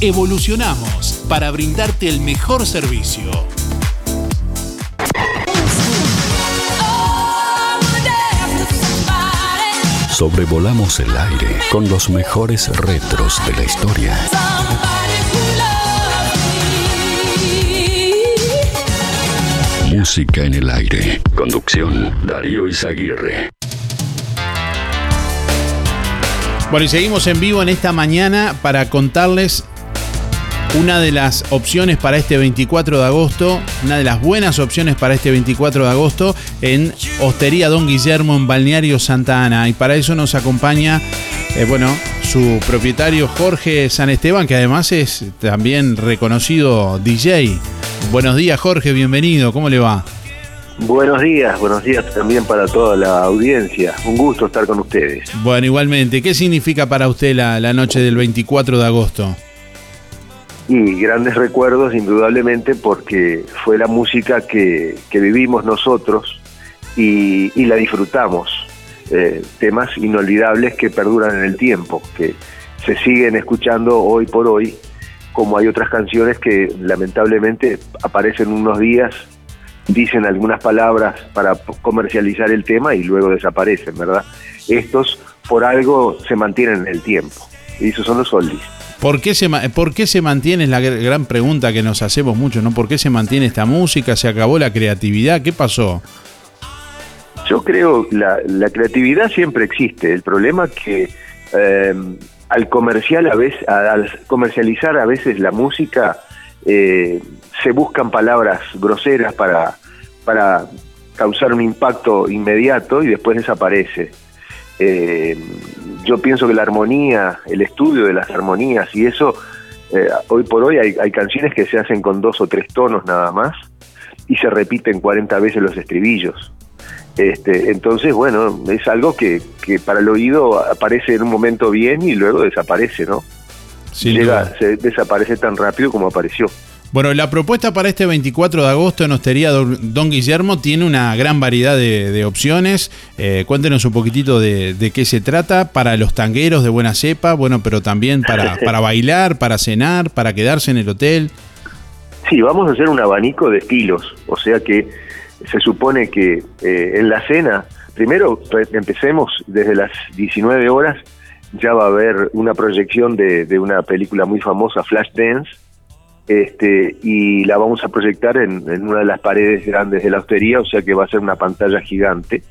Evolucionamos para brindarte el mejor servicio. Sobrevolamos el aire con los mejores retros de la historia. Música en el aire. Conducción Darío Izaguirre. Bueno, y seguimos en vivo en esta mañana para contarles una de las opciones para este 24 de agosto, una de las buenas opciones para este 24 de agosto en Hostería Don Guillermo en Balneario Santa Ana. Y para eso nos acompaña, eh, bueno, su propietario Jorge San Esteban, que además es también reconocido DJ. Buenos días Jorge, bienvenido, ¿cómo le va? Buenos días, buenos días también para toda la audiencia. Un gusto estar con ustedes. Bueno, igualmente, ¿qué significa para usted la, la noche del 24 de agosto? Y grandes recuerdos, indudablemente, porque fue la música que, que vivimos nosotros y, y la disfrutamos. eh, temas inolvidables que perduran en el tiempo, que se siguen escuchando hoy por hoy, como hay otras canciones que lamentablemente aparecen unos días, dicen algunas palabras para comercializar el tema y luego desaparecen, ¿verdad? Estos por algo se mantienen en el tiempo, y esos son los oldies. ¿Por qué, se, ¿Por qué se mantiene? Es la gr- gran pregunta que nos hacemos mucho, ¿no? ¿Por qué se mantiene esta música? ¿Se acabó la creatividad? ¿Qué pasó? Yo creo la, la creatividad siempre existe. El problema es que eh, al comercial a veces, al comercializar a veces la música eh, se buscan palabras groseras para, para causar un impacto inmediato y después desaparece. Eh, yo pienso que la armonía, el estudio de las armonías y eso, eh, hoy por hoy hay, hay canciones que se hacen con dos o tres tonos nada más y se repiten 40 veces los estribillos. Este, entonces, bueno, es algo que, que para el oído aparece en un momento bien y luego desaparece, ¿no? Llega, se desaparece tan rápido como apareció. Bueno, la propuesta para este 24 de agosto en Hostería Don Don Guillermo tiene una gran variedad de, de opciones. Eh, cuéntenos un poquitito de, de qué se trata para los tangueros de buena cepa, bueno, pero también para, para bailar, para cenar, para quedarse en el hotel. Sí, vamos a hacer un abanico de estilos, o sea que se supone que eh, en la cena, primero pe- empecemos desde las 19 horas, ya va a haber una proyección de, de una película muy famosa, Flashdance, este, y la vamos a proyectar en, en una de las paredes grandes de la hostería, o sea que va a ser una pantalla gigante.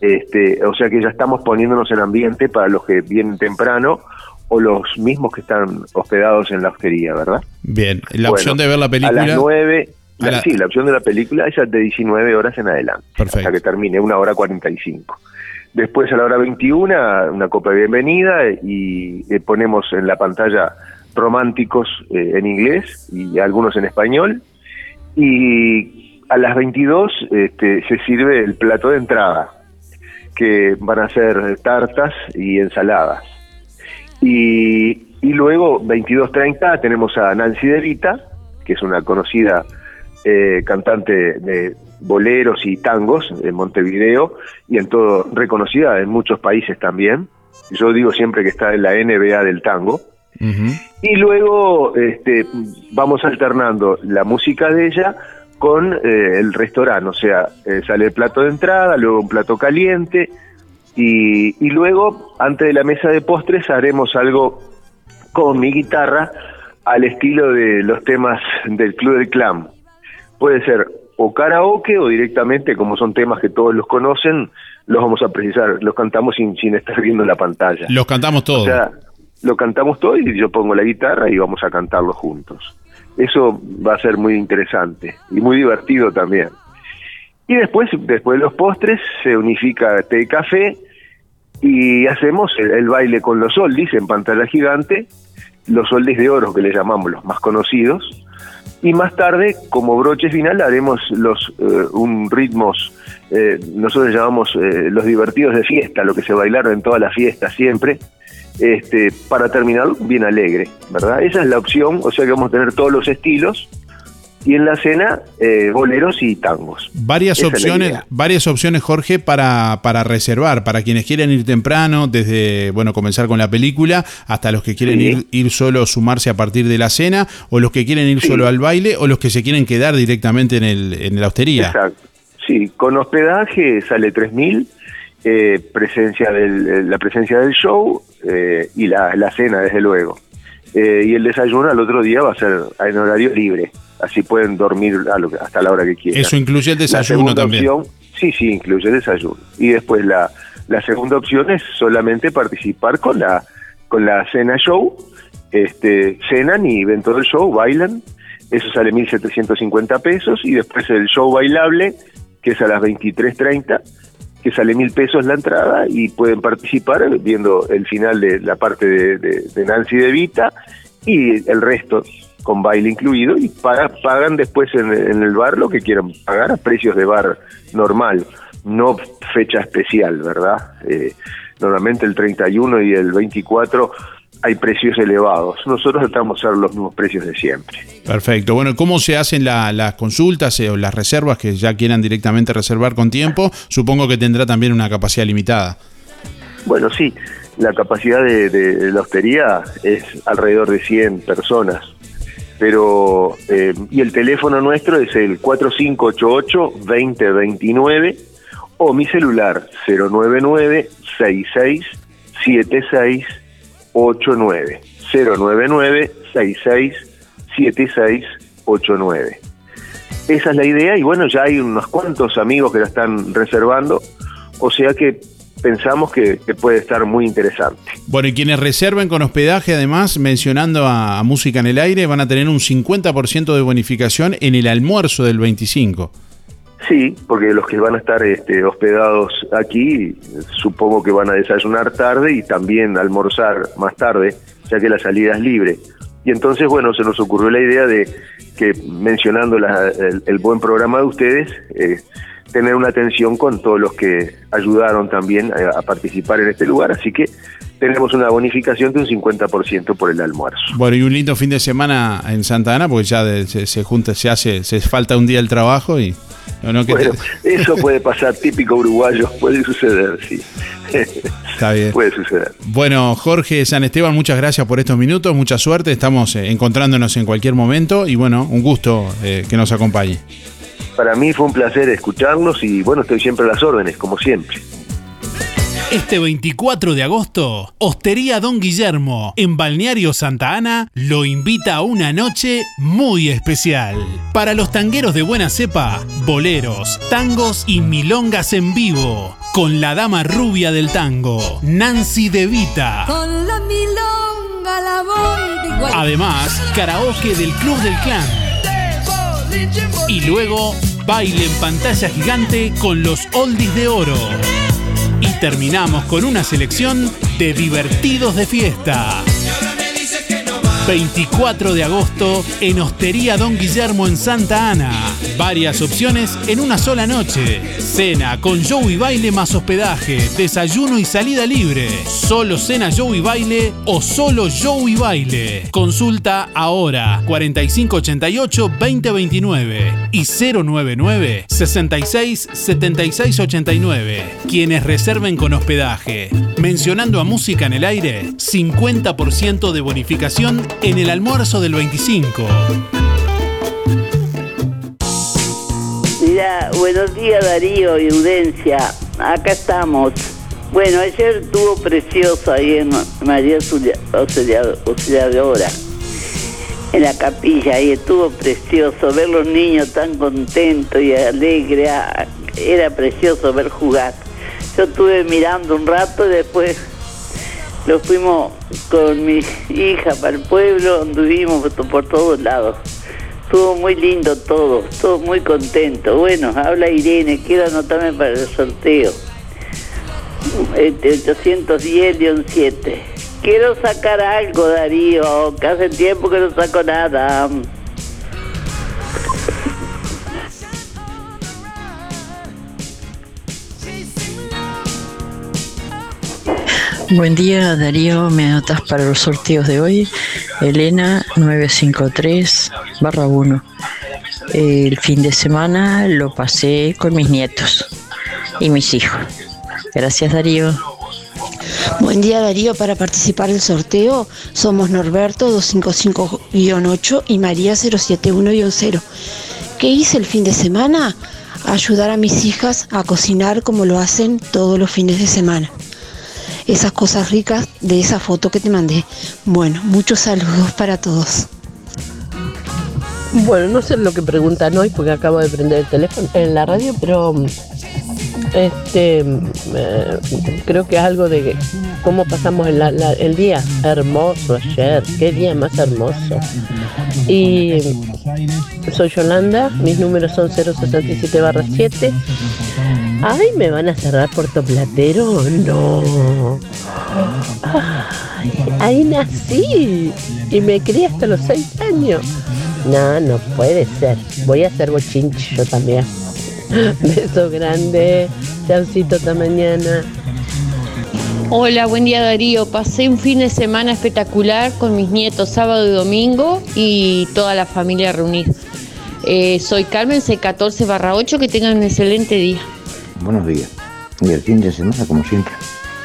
Este, o sea que ya estamos poniéndonos en ambiente para los que vienen temprano o los mismos que están hospedados en la hostería, ¿verdad? Bien, la Bueno, opción de ver la película. A las 9. A la- Sí, la opción de la película es de 19 horas en adelante. Hasta que termine, una hora 45. Después a la hora 21, una copa de bienvenida y eh, ponemos en la pantalla románticos eh, en inglés y algunos en español. Y a las 22 este, se sirve el plato de entrada, que van a ser tartas y ensaladas. Y, y luego, 22.30, tenemos a Nancy De Vita, que es una conocida eh, cantante de boleros y tangos en Montevideo y en todo, reconocida en muchos países también. Yo digo siempre que está en la NBA del tango. Y luego este, vamos alternando la música de ella con eh, el restaurante, o sea, eh, sale el plato de entrada, luego un plato caliente y, y luego, antes de la mesa de postres, haremos algo con mi guitarra al estilo de los temas del Club del Clan. Puede ser o karaoke o directamente, como son temas que todos los conocen, los vamos a precisar, los cantamos sin, sin estar viendo la pantalla. Los cantamos todos. O sea, lo cantamos todo y yo pongo la guitarra y vamos a cantarlo juntos. Eso va a ser muy interesante y muy divertido también. Y después, después de los postres, se unifica té y café y hacemos el, baile con los oldies en pantalla gigante, los oldies de oro que le llamamos los más conocidos, y más tarde, como broche final, haremos los eh, un ritmos, eh, nosotros llamamos eh, los divertidos de fiesta, lo que se bailaron en todas las fiestas siempre, este, para terminar bien alegre, ¿verdad? Esa es la opción, o sea que vamos a tener todos los estilos, y en la cena, eh, boleros y tangos. Varias Esa opciones, varias opciones, Jorge, para, para reservar, para quienes quieren ir temprano, desde bueno comenzar con la película, hasta los que quieren Sí. ir, ir solo sumarse a partir de la cena, o los que quieren ir solo al baile, o los que se quieren quedar directamente en el en la hostería. Exacto. Sí, con hospedaje sale 3.000, eh, presencia del, eh, la presencia del show eh, y la, la cena, desde luego. Eh, y el desayuno al otro día va a ser en horario libre, así pueden dormir a lo hasta la hora que quieran. Eso incluye el desayuno también. opción- sí, sí, incluye el desayuno. Y después la, la segunda opción es solamente participar con la, con la cena show. Este, cenan y ven todo el show, bailan. Eso sale 1.750 pesos. Y después el show bailable, que es a las 23.30, que sale mil pesos la entrada y pueden participar viendo el final de la parte de, de- Nancy De Vita y el resto con baile incluido y paga- pagan después en, en el bar lo que quieran pagar a precios de bar normal, no fecha especial, ¿verdad? Eh, normalmente el 31 y el 24 hay precios elevados. Nosotros tratamos de los mismos precios de siempre. Perfecto. Bueno, ¿cómo se hacen la- las consultas eh, o las reservas que ya quieran directamente reservar con tiempo? Supongo que tendrá también una capacidad limitada. Bueno, sí, la capacidad de, de la hostería es alrededor de 100 personas. Pero, eh, y el teléfono nuestro es el 4588-2029 o mi celular 099-667689. 099-667689. Esa es la idea y bueno, ya hay unos cuantos amigos que la están reservando, o sea que pensamos que, que puede estar muy interesante. Bueno, y quienes reserven con hospedaje, además, mencionando a, a Música en el Aire, van a tener un 50% de bonificación en el almuerzo del 25. Sí, porque los que van a estar este, hospedados aquí, supongo que van a desayunar tarde y también almorzar más tarde, ya que la salida es libre. Y entonces, bueno, se nos ocurrió la idea de que, mencionando la- el, buen programa de ustedes, eh, tener una atención con todos los que ayudaron también a, a participar en este lugar. Así que tenemos una bonificación de un 50% por el almuerzo. Bueno, y un lindo fin de semana en Santa Ana, porque ya de- se, se junta, se hace, se falta un día el trabajo y. No, no, que te- Bueno, eso puede pasar, típico uruguayo, puede suceder, sí. Está bien. Puede suceder. Bueno, Jorge San Esteban, muchas gracias por estos minutos, mucha suerte, estamos eh, encontrándonos en cualquier momento y bueno, un gusto eh, que nos acompañe. Para mí fue un placer escucharlos y bueno, estoy siempre a las órdenes, como siempre. Este 24 de agosto, Hostería Don Guillermo, en Balneario Santa Ana, lo invita a una noche muy especial. Para los tangueros de buena cepa, boleros, tangos y milongas en vivo. Con la dama rubia del tango, Nancy De Vita. Con la milonga la voy de igual. Además, karaoke del Club del Clan. Y luego, baile en pantalla gigante con los oldies de oro. Y terminamos con una selección de divertidos de fiesta. 24 de agosto en Hostería Don Guillermo en Santa Ana. Varias opciones en una sola noche. Cena con show y baile más hospedaje, desayuno y salida libre. Solo cena show y baile o solo show y baile. Consulta ahora 4588 2029 y 099 66 76 89. Quienes reserven con hospedaje, mencionando a música en el aire, 50% de bonificación en el almuerzo del 25. Mira, buenos días Darío y Audencia, acá estamos. Bueno, ayer estuvo precioso ahí en María Auxilia- Auxilia- Auxiliadora, en la capilla, ahí estuvo precioso ver los niños tan contentos y alegres, ah, era precioso ver jugar. Yo estuve mirando un rato y después lo fuimos con mi hija para el pueblo, anduvimos por, todos lados. Estuvo muy lindo todo, estuvo muy contento. Bueno, habla Irene, quiero anotarme para el sorteo. Este 810-7. Quiero sacar algo, Darío, que hace tiempo que no saco nada. Buen día Darío, me anotas para los sorteos de hoy. Elena 953 barra 1. El fin de semana lo pasé con mis nietos y mis hijos. Gracias Darío. Buen día Darío, para participar del sorteo somos Norberto 255-8 y María 071-0. ¿Qué hice el fin de semana? Ayudar a mis hijas a cocinar como lo hacen todos los fines de semana. Esas cosas ricas de esa foto que te mandé. Bueno, muchos saludos para todos. Bueno, no sé lo que preguntan hoy porque acabo de prender el teléfono en la radio, pero mm, este mm, eh, creo que algo de cómo pasamos el día. Hermoso ayer, qué día más hermoso. Y mm, soy Yolanda, mis números son 067 barra 7. Ay, ¿me van a cerrar Puerto Platero? No. Ay, ahí nací y me crié hasta los 6 años. No, no puede ser. Voy a hacer bochinche yo también. Beso grande. Chaucito hasta mañana. Hola, buen día Darío. Pasé un fin de semana espectacular con mis nietos sábado y domingo y toda la familia reunida. Eh, soy Carmen, C14 barra 8, que tengan un excelente día. Buenos días. Y el fin de semana, como siempre,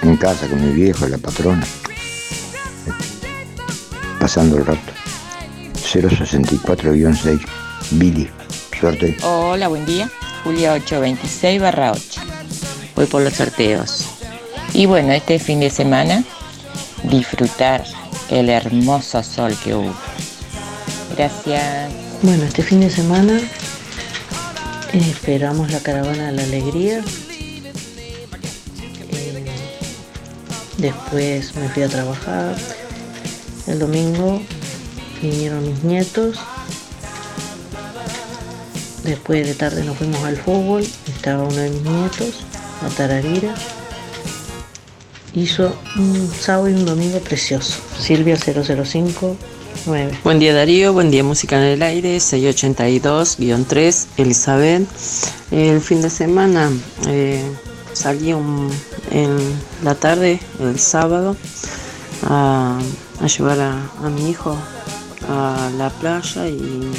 en casa con mi viejo, la patrona, pasando el rato. 064-6, Billy. Suerte. Hola, buen día. Julia 826 barra 8. Voy por los sorteos. Y bueno, este fin de semana disfrutar el hermoso sol que hubo. Gracias. Bueno, este fin de semana esperamos la caravana de la alegría. Eh, después me fui a trabajar. El domingo vinieron mis nietos. Después de tarde nos fuimos al fútbol. Estaba uno de mis nietos, a Tararira. Hizo un sábado y un domingo precioso. Silvia 005 9. Buen día Darío, buen día Música en el Aire, 682-3, Elizabeth. El fin de semana eh, salí en la tarde, el sábado, a, a llevar a, a mi hijo a la playa y,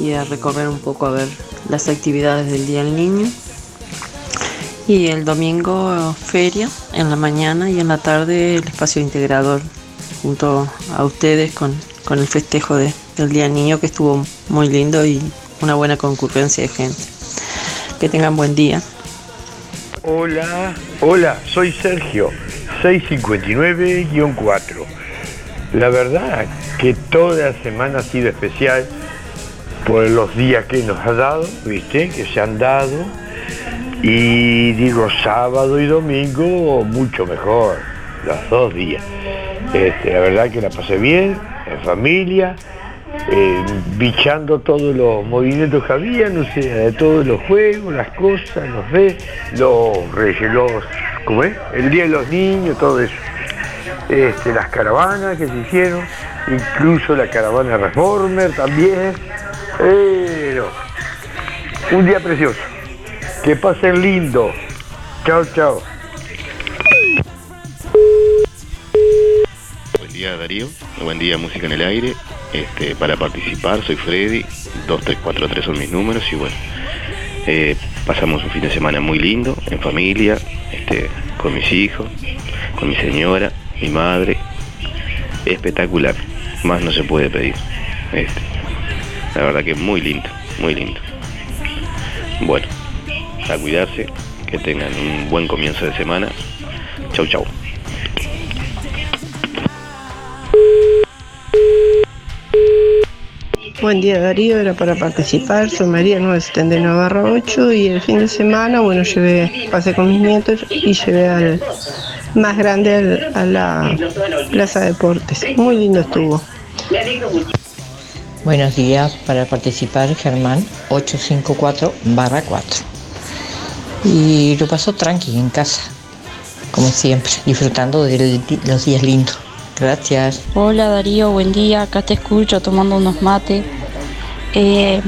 y a recorrer un poco a ver las actividades del Día del Niño. Y el domingo feria en la mañana y en la tarde el espacio integrador junto a ustedes con, con el festejo de- del Día Niño que estuvo muy lindo y una buena concurrencia de gente. Que tengan buen día. Hola, hola, soy Sergio, 659-4. La verdad que toda la semana ha sido especial por los días que nos ha dado, viste, que se han dado. Y digo, sábado y domingo mucho mejor, los dos días. Este, la verdad que la pasé bien, en familia, eh, bichando todos los movimientos que había, no sé, de todos los juegos, las cosas, los re, los reyes, los, ¿cómo es? El Día de los Niños, todo eso. Este, las caravanas que se hicieron, incluso la caravana Reformer también. Pero, un día precioso. Que pasen lindo. Chao, chao. Día Darío, buen día Música en el Aire. Este, para participar soy Freddy, 2343 son mis números y bueno, eh, pasamos un fin de semana muy lindo, en familia, este, con mis hijos, con mi señora, mi madre. Espectacular, más no se puede pedir. Este, la verdad que muy lindo, muy lindo. Bueno, a cuidarse, que tengan un buen comienzo de semana. Chau, chau. Buen día Darío, era para participar, soy María 979 barra 8 y el fin de semana, bueno, llevé, pasé con mis nietos y llevé al más grande a la Plaza de Deportes. Muy lindo estuvo. Buenos días, para participar Germán 854 barra 4. Y lo pasó tranqui en casa, como siempre, disfrutando de los días lindos. Gracias. Hola Darío, buen día, acá te escucho tomando unos mates. Eh,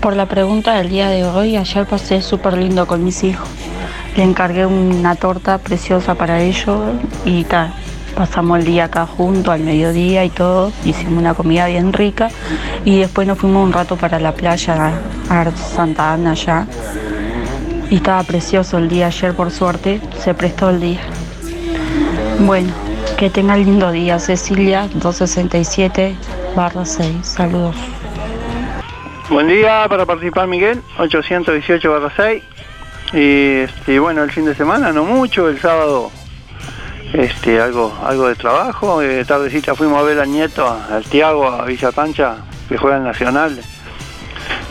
por la pregunta del día de hoy, ayer pasé súper lindo con mis hijos. Le encargué una torta preciosa para ellos y tal. Pasamos el día acá juntos al mediodía y todo, hicimos una comida bien rica y después nos fuimos un rato para la playa a Santa Ana allá. Y estaba precioso el día ayer, por suerte, se prestó el día. Bueno, que tenga lindo día, Cecilia 267 barra 6. Saludos. Buen día para participar Miguel, 818 barra 6. Y este, bueno, el fin de semana no mucho, el sábado este, algo, algo de trabajo. Eh, tardecita fuimos a ver al nieto, al Tiago, a Villa Pancha, que juega en Nacional.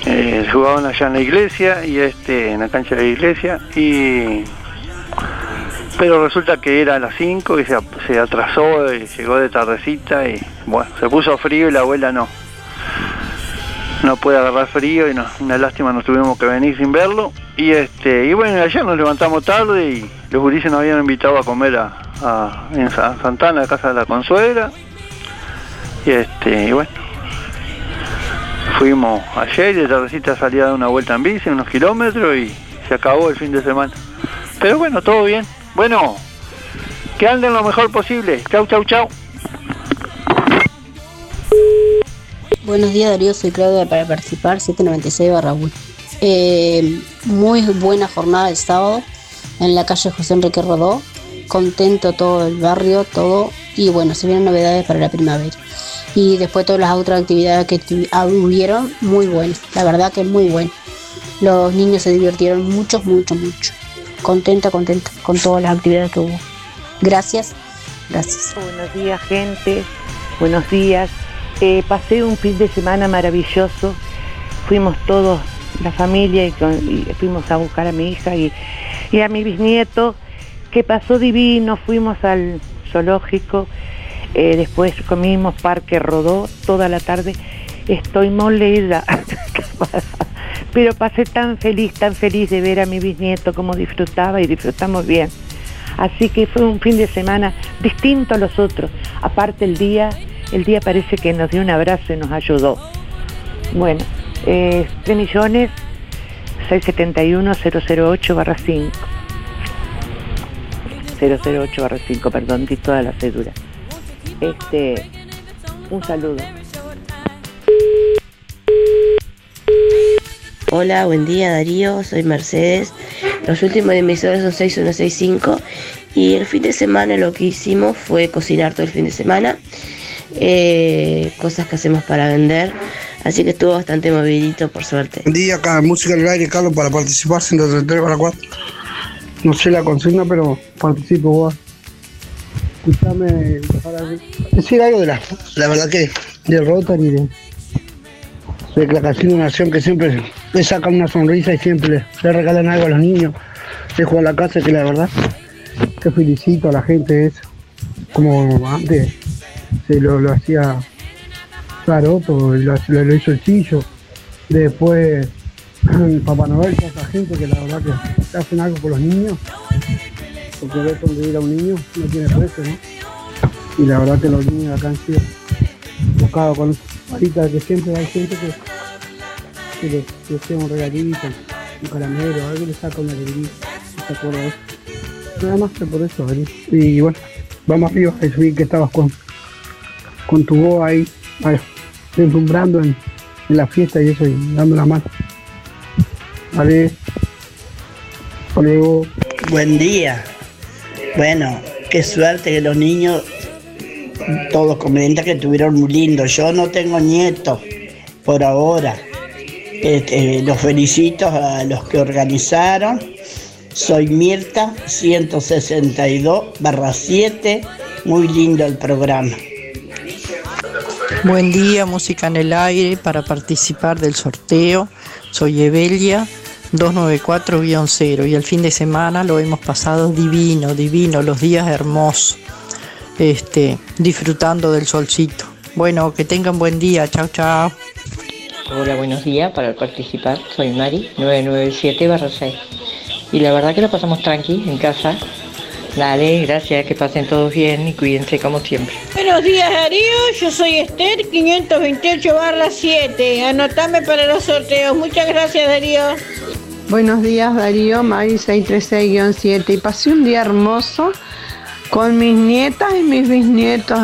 Eh, jugaban allá en la iglesia y este, en la cancha de la iglesia. Y pero resulta que era a las 5 y se, atrasó y llegó de tardecita y bueno, se puso frío y la abuela no. No puede agarrar frío y una lástima nos tuvimos que venir sin verlo. Y este, y bueno, ayer nos levantamos tarde y los gurises nos habían invitado a comer a, a- en Sa- Santana, a casa de la consuegra. Y este, y bueno. Fuimos ayer y de tardecita salía a dar una vuelta en bici, unos kilómetros y se acabó el fin de semana. Pero bueno, todo bien. Bueno, Que anden lo mejor posible. Chau, chau, chau. Buenos días Darío, soy Claudia para participar 796 barra 1. Eh, muy buena jornada el sábado en la calle José Enrique Rodó. Contento todo el barrio, todo. Y bueno, se vienen novedades para la primavera. Y después todas las otras actividades que ah, hubieron, muy buenas. La verdad que muy buenas. Los niños se divirtieron mucho, mucho, mucho. Contenta, contenta con todas las actividades que hubo. Gracias, gracias. Buenos días, gente. Buenos días. Eh, pasé un fin de semana maravilloso. Fuimos todos, la familia, y, fuimos a buscar a mi hija y, y a mi bisnieto, que pasó divino. Fuimos al zoológico. eh, después comimos Parque Rodó toda la tarde. Estoy molida. Pero pasé tan feliz, tan feliz de ver a mi bisnieto cómo disfrutaba y disfrutamos bien. Así que fue un fin de semana distinto a los otros. Aparte el día, el día parece que nos dio un abrazo y nos ayudó. Bueno, eh, 3 millones 671 008 barra 5. 008 barra 5, perdón, di toda la cédula. Este, un saludo. Hola, buen día Darío, soy Mercedes. Los últimos emisores son 6165 y el fin de semana lo que hicimos fue cocinar todo el fin de semana, eh, cosas que hacemos para vender, así que estuvo bastante movidito por suerte. Buen día, acá Música en el Aire, Carlos, para participar, 133 para 4. No sé la consigna, pero participo vos. Escuchame, para decir algo de la, la verdad que de Rotary, de, de la Casino Nación, que siempre le sacan una sonrisa y siempre le, regalan algo a los niños. Dejo a la casa, que la verdad que felicito a la gente eso. Como antes se lo, lo hacía Saroto, lo, lo- lo hizo el Chillo. Después Papá Noel, toda esa gente que la verdad que hacen algo por los niños. Porque ver sonreír a un niño no tiene precio, ¿no? Y la verdad que los niños acá han sido buscados con ahorita que siempre hay gente que, que les lleva un regalito, un caramelo, algo les saca una alegría. ¿No se acuerda de eso? Nada más que por eso, Ari. Y bueno, vamos arriba, es vi que estabas con, con tu voz ahí, ahí, deslumbrando en, en la fiesta y eso, y dando la mano. Vale. Luego. Buen día. Bueno, qué suerte que los niños, todos comentan que estuvieron muy lindos. Yo no tengo nietos por ahora. Este, los felicito a los que organizaron. Soy Mirta, 162 barra 7. Muy lindo el programa. Buen día, música en el aire para participar del sorteo. Soy Evelia 294-0 y el fin de semana lo hemos pasado divino, divino, los días hermosos, este, disfrutando del solcito. Bueno, que tengan buen día, chao, chao. Hola, buenos días. Para participar soy Mari, 997-6. Y la verdad que lo pasamos tranqui en casa. Dale, gracias, que pasen todos bien y cuídense como siempre. Buenos días Darío, yo soy Esther 528 barra 7. Anotame para los sorteos. Muchas gracias Darío. Buenos días Darío, Mari 636-7 y pasé un día hermoso con mis nietas y mis bisnietos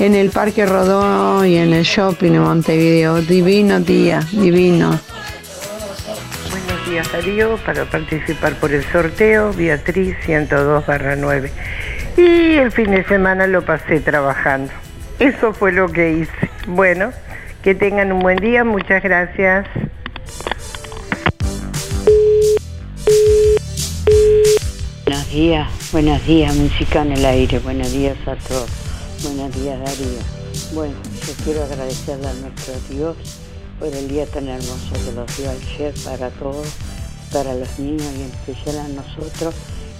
en, el Parque Rodó y en el shopping en Montevideo. Divino día, divino. Buenos días Darío, para participar por el sorteo, Beatriz 102 barra 9. Y el fin de semana lo pasé trabajando. Eso fue lo que hice. Bueno, que tengan un buen día, muchas gracias. Días, buenos días, música en el aire, buenos días a todos, buenos días Darío. Bueno, yo quiero agradecerle a nuestro Dios por el día tan hermoso que nos dio ayer para todos, para los niños y en especial a nosotros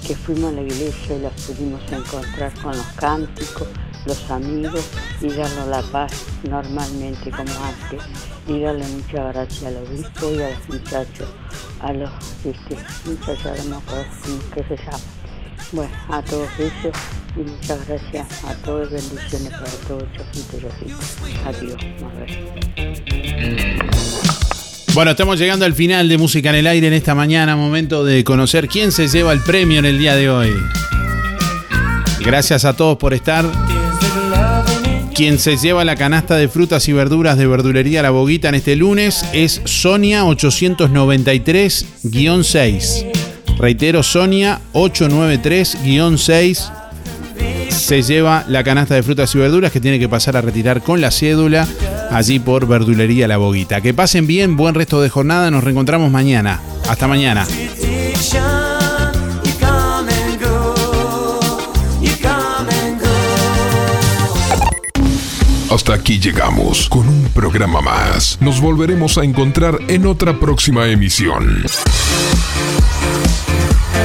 que fuimos a la iglesia y los pudimos encontrar con los cánticos, los amigos y darnos la paz normalmente como antes y darle muchas gracias al obispo y a los muchachos, a los este, muchachos, no que se llama. Bueno, a todos ellos y muchas gracias a todos, bendiciones para todos, chocitos, chocitos. Adiós, vemos. Bueno, estamos llegando al final de Música en el Aire en esta mañana, momento de conocer quién se lleva el premio en el día de hoy. Gracias a todos por estar. Quien se lleva la canasta de frutas y verduras de verdulería La Boguita en este lunes es Sonia 893-6. Reitero, Sonia 893-6 se lleva la canasta de frutas y verduras que tiene que pasar a retirar con la cédula allí por Verdulería La Boguita. Que pasen bien, buen resto de jornada, nos reencontramos mañana. Hasta mañana. Hasta aquí llegamos con un programa más. Nos volveremos a encontrar en otra próxima emisión.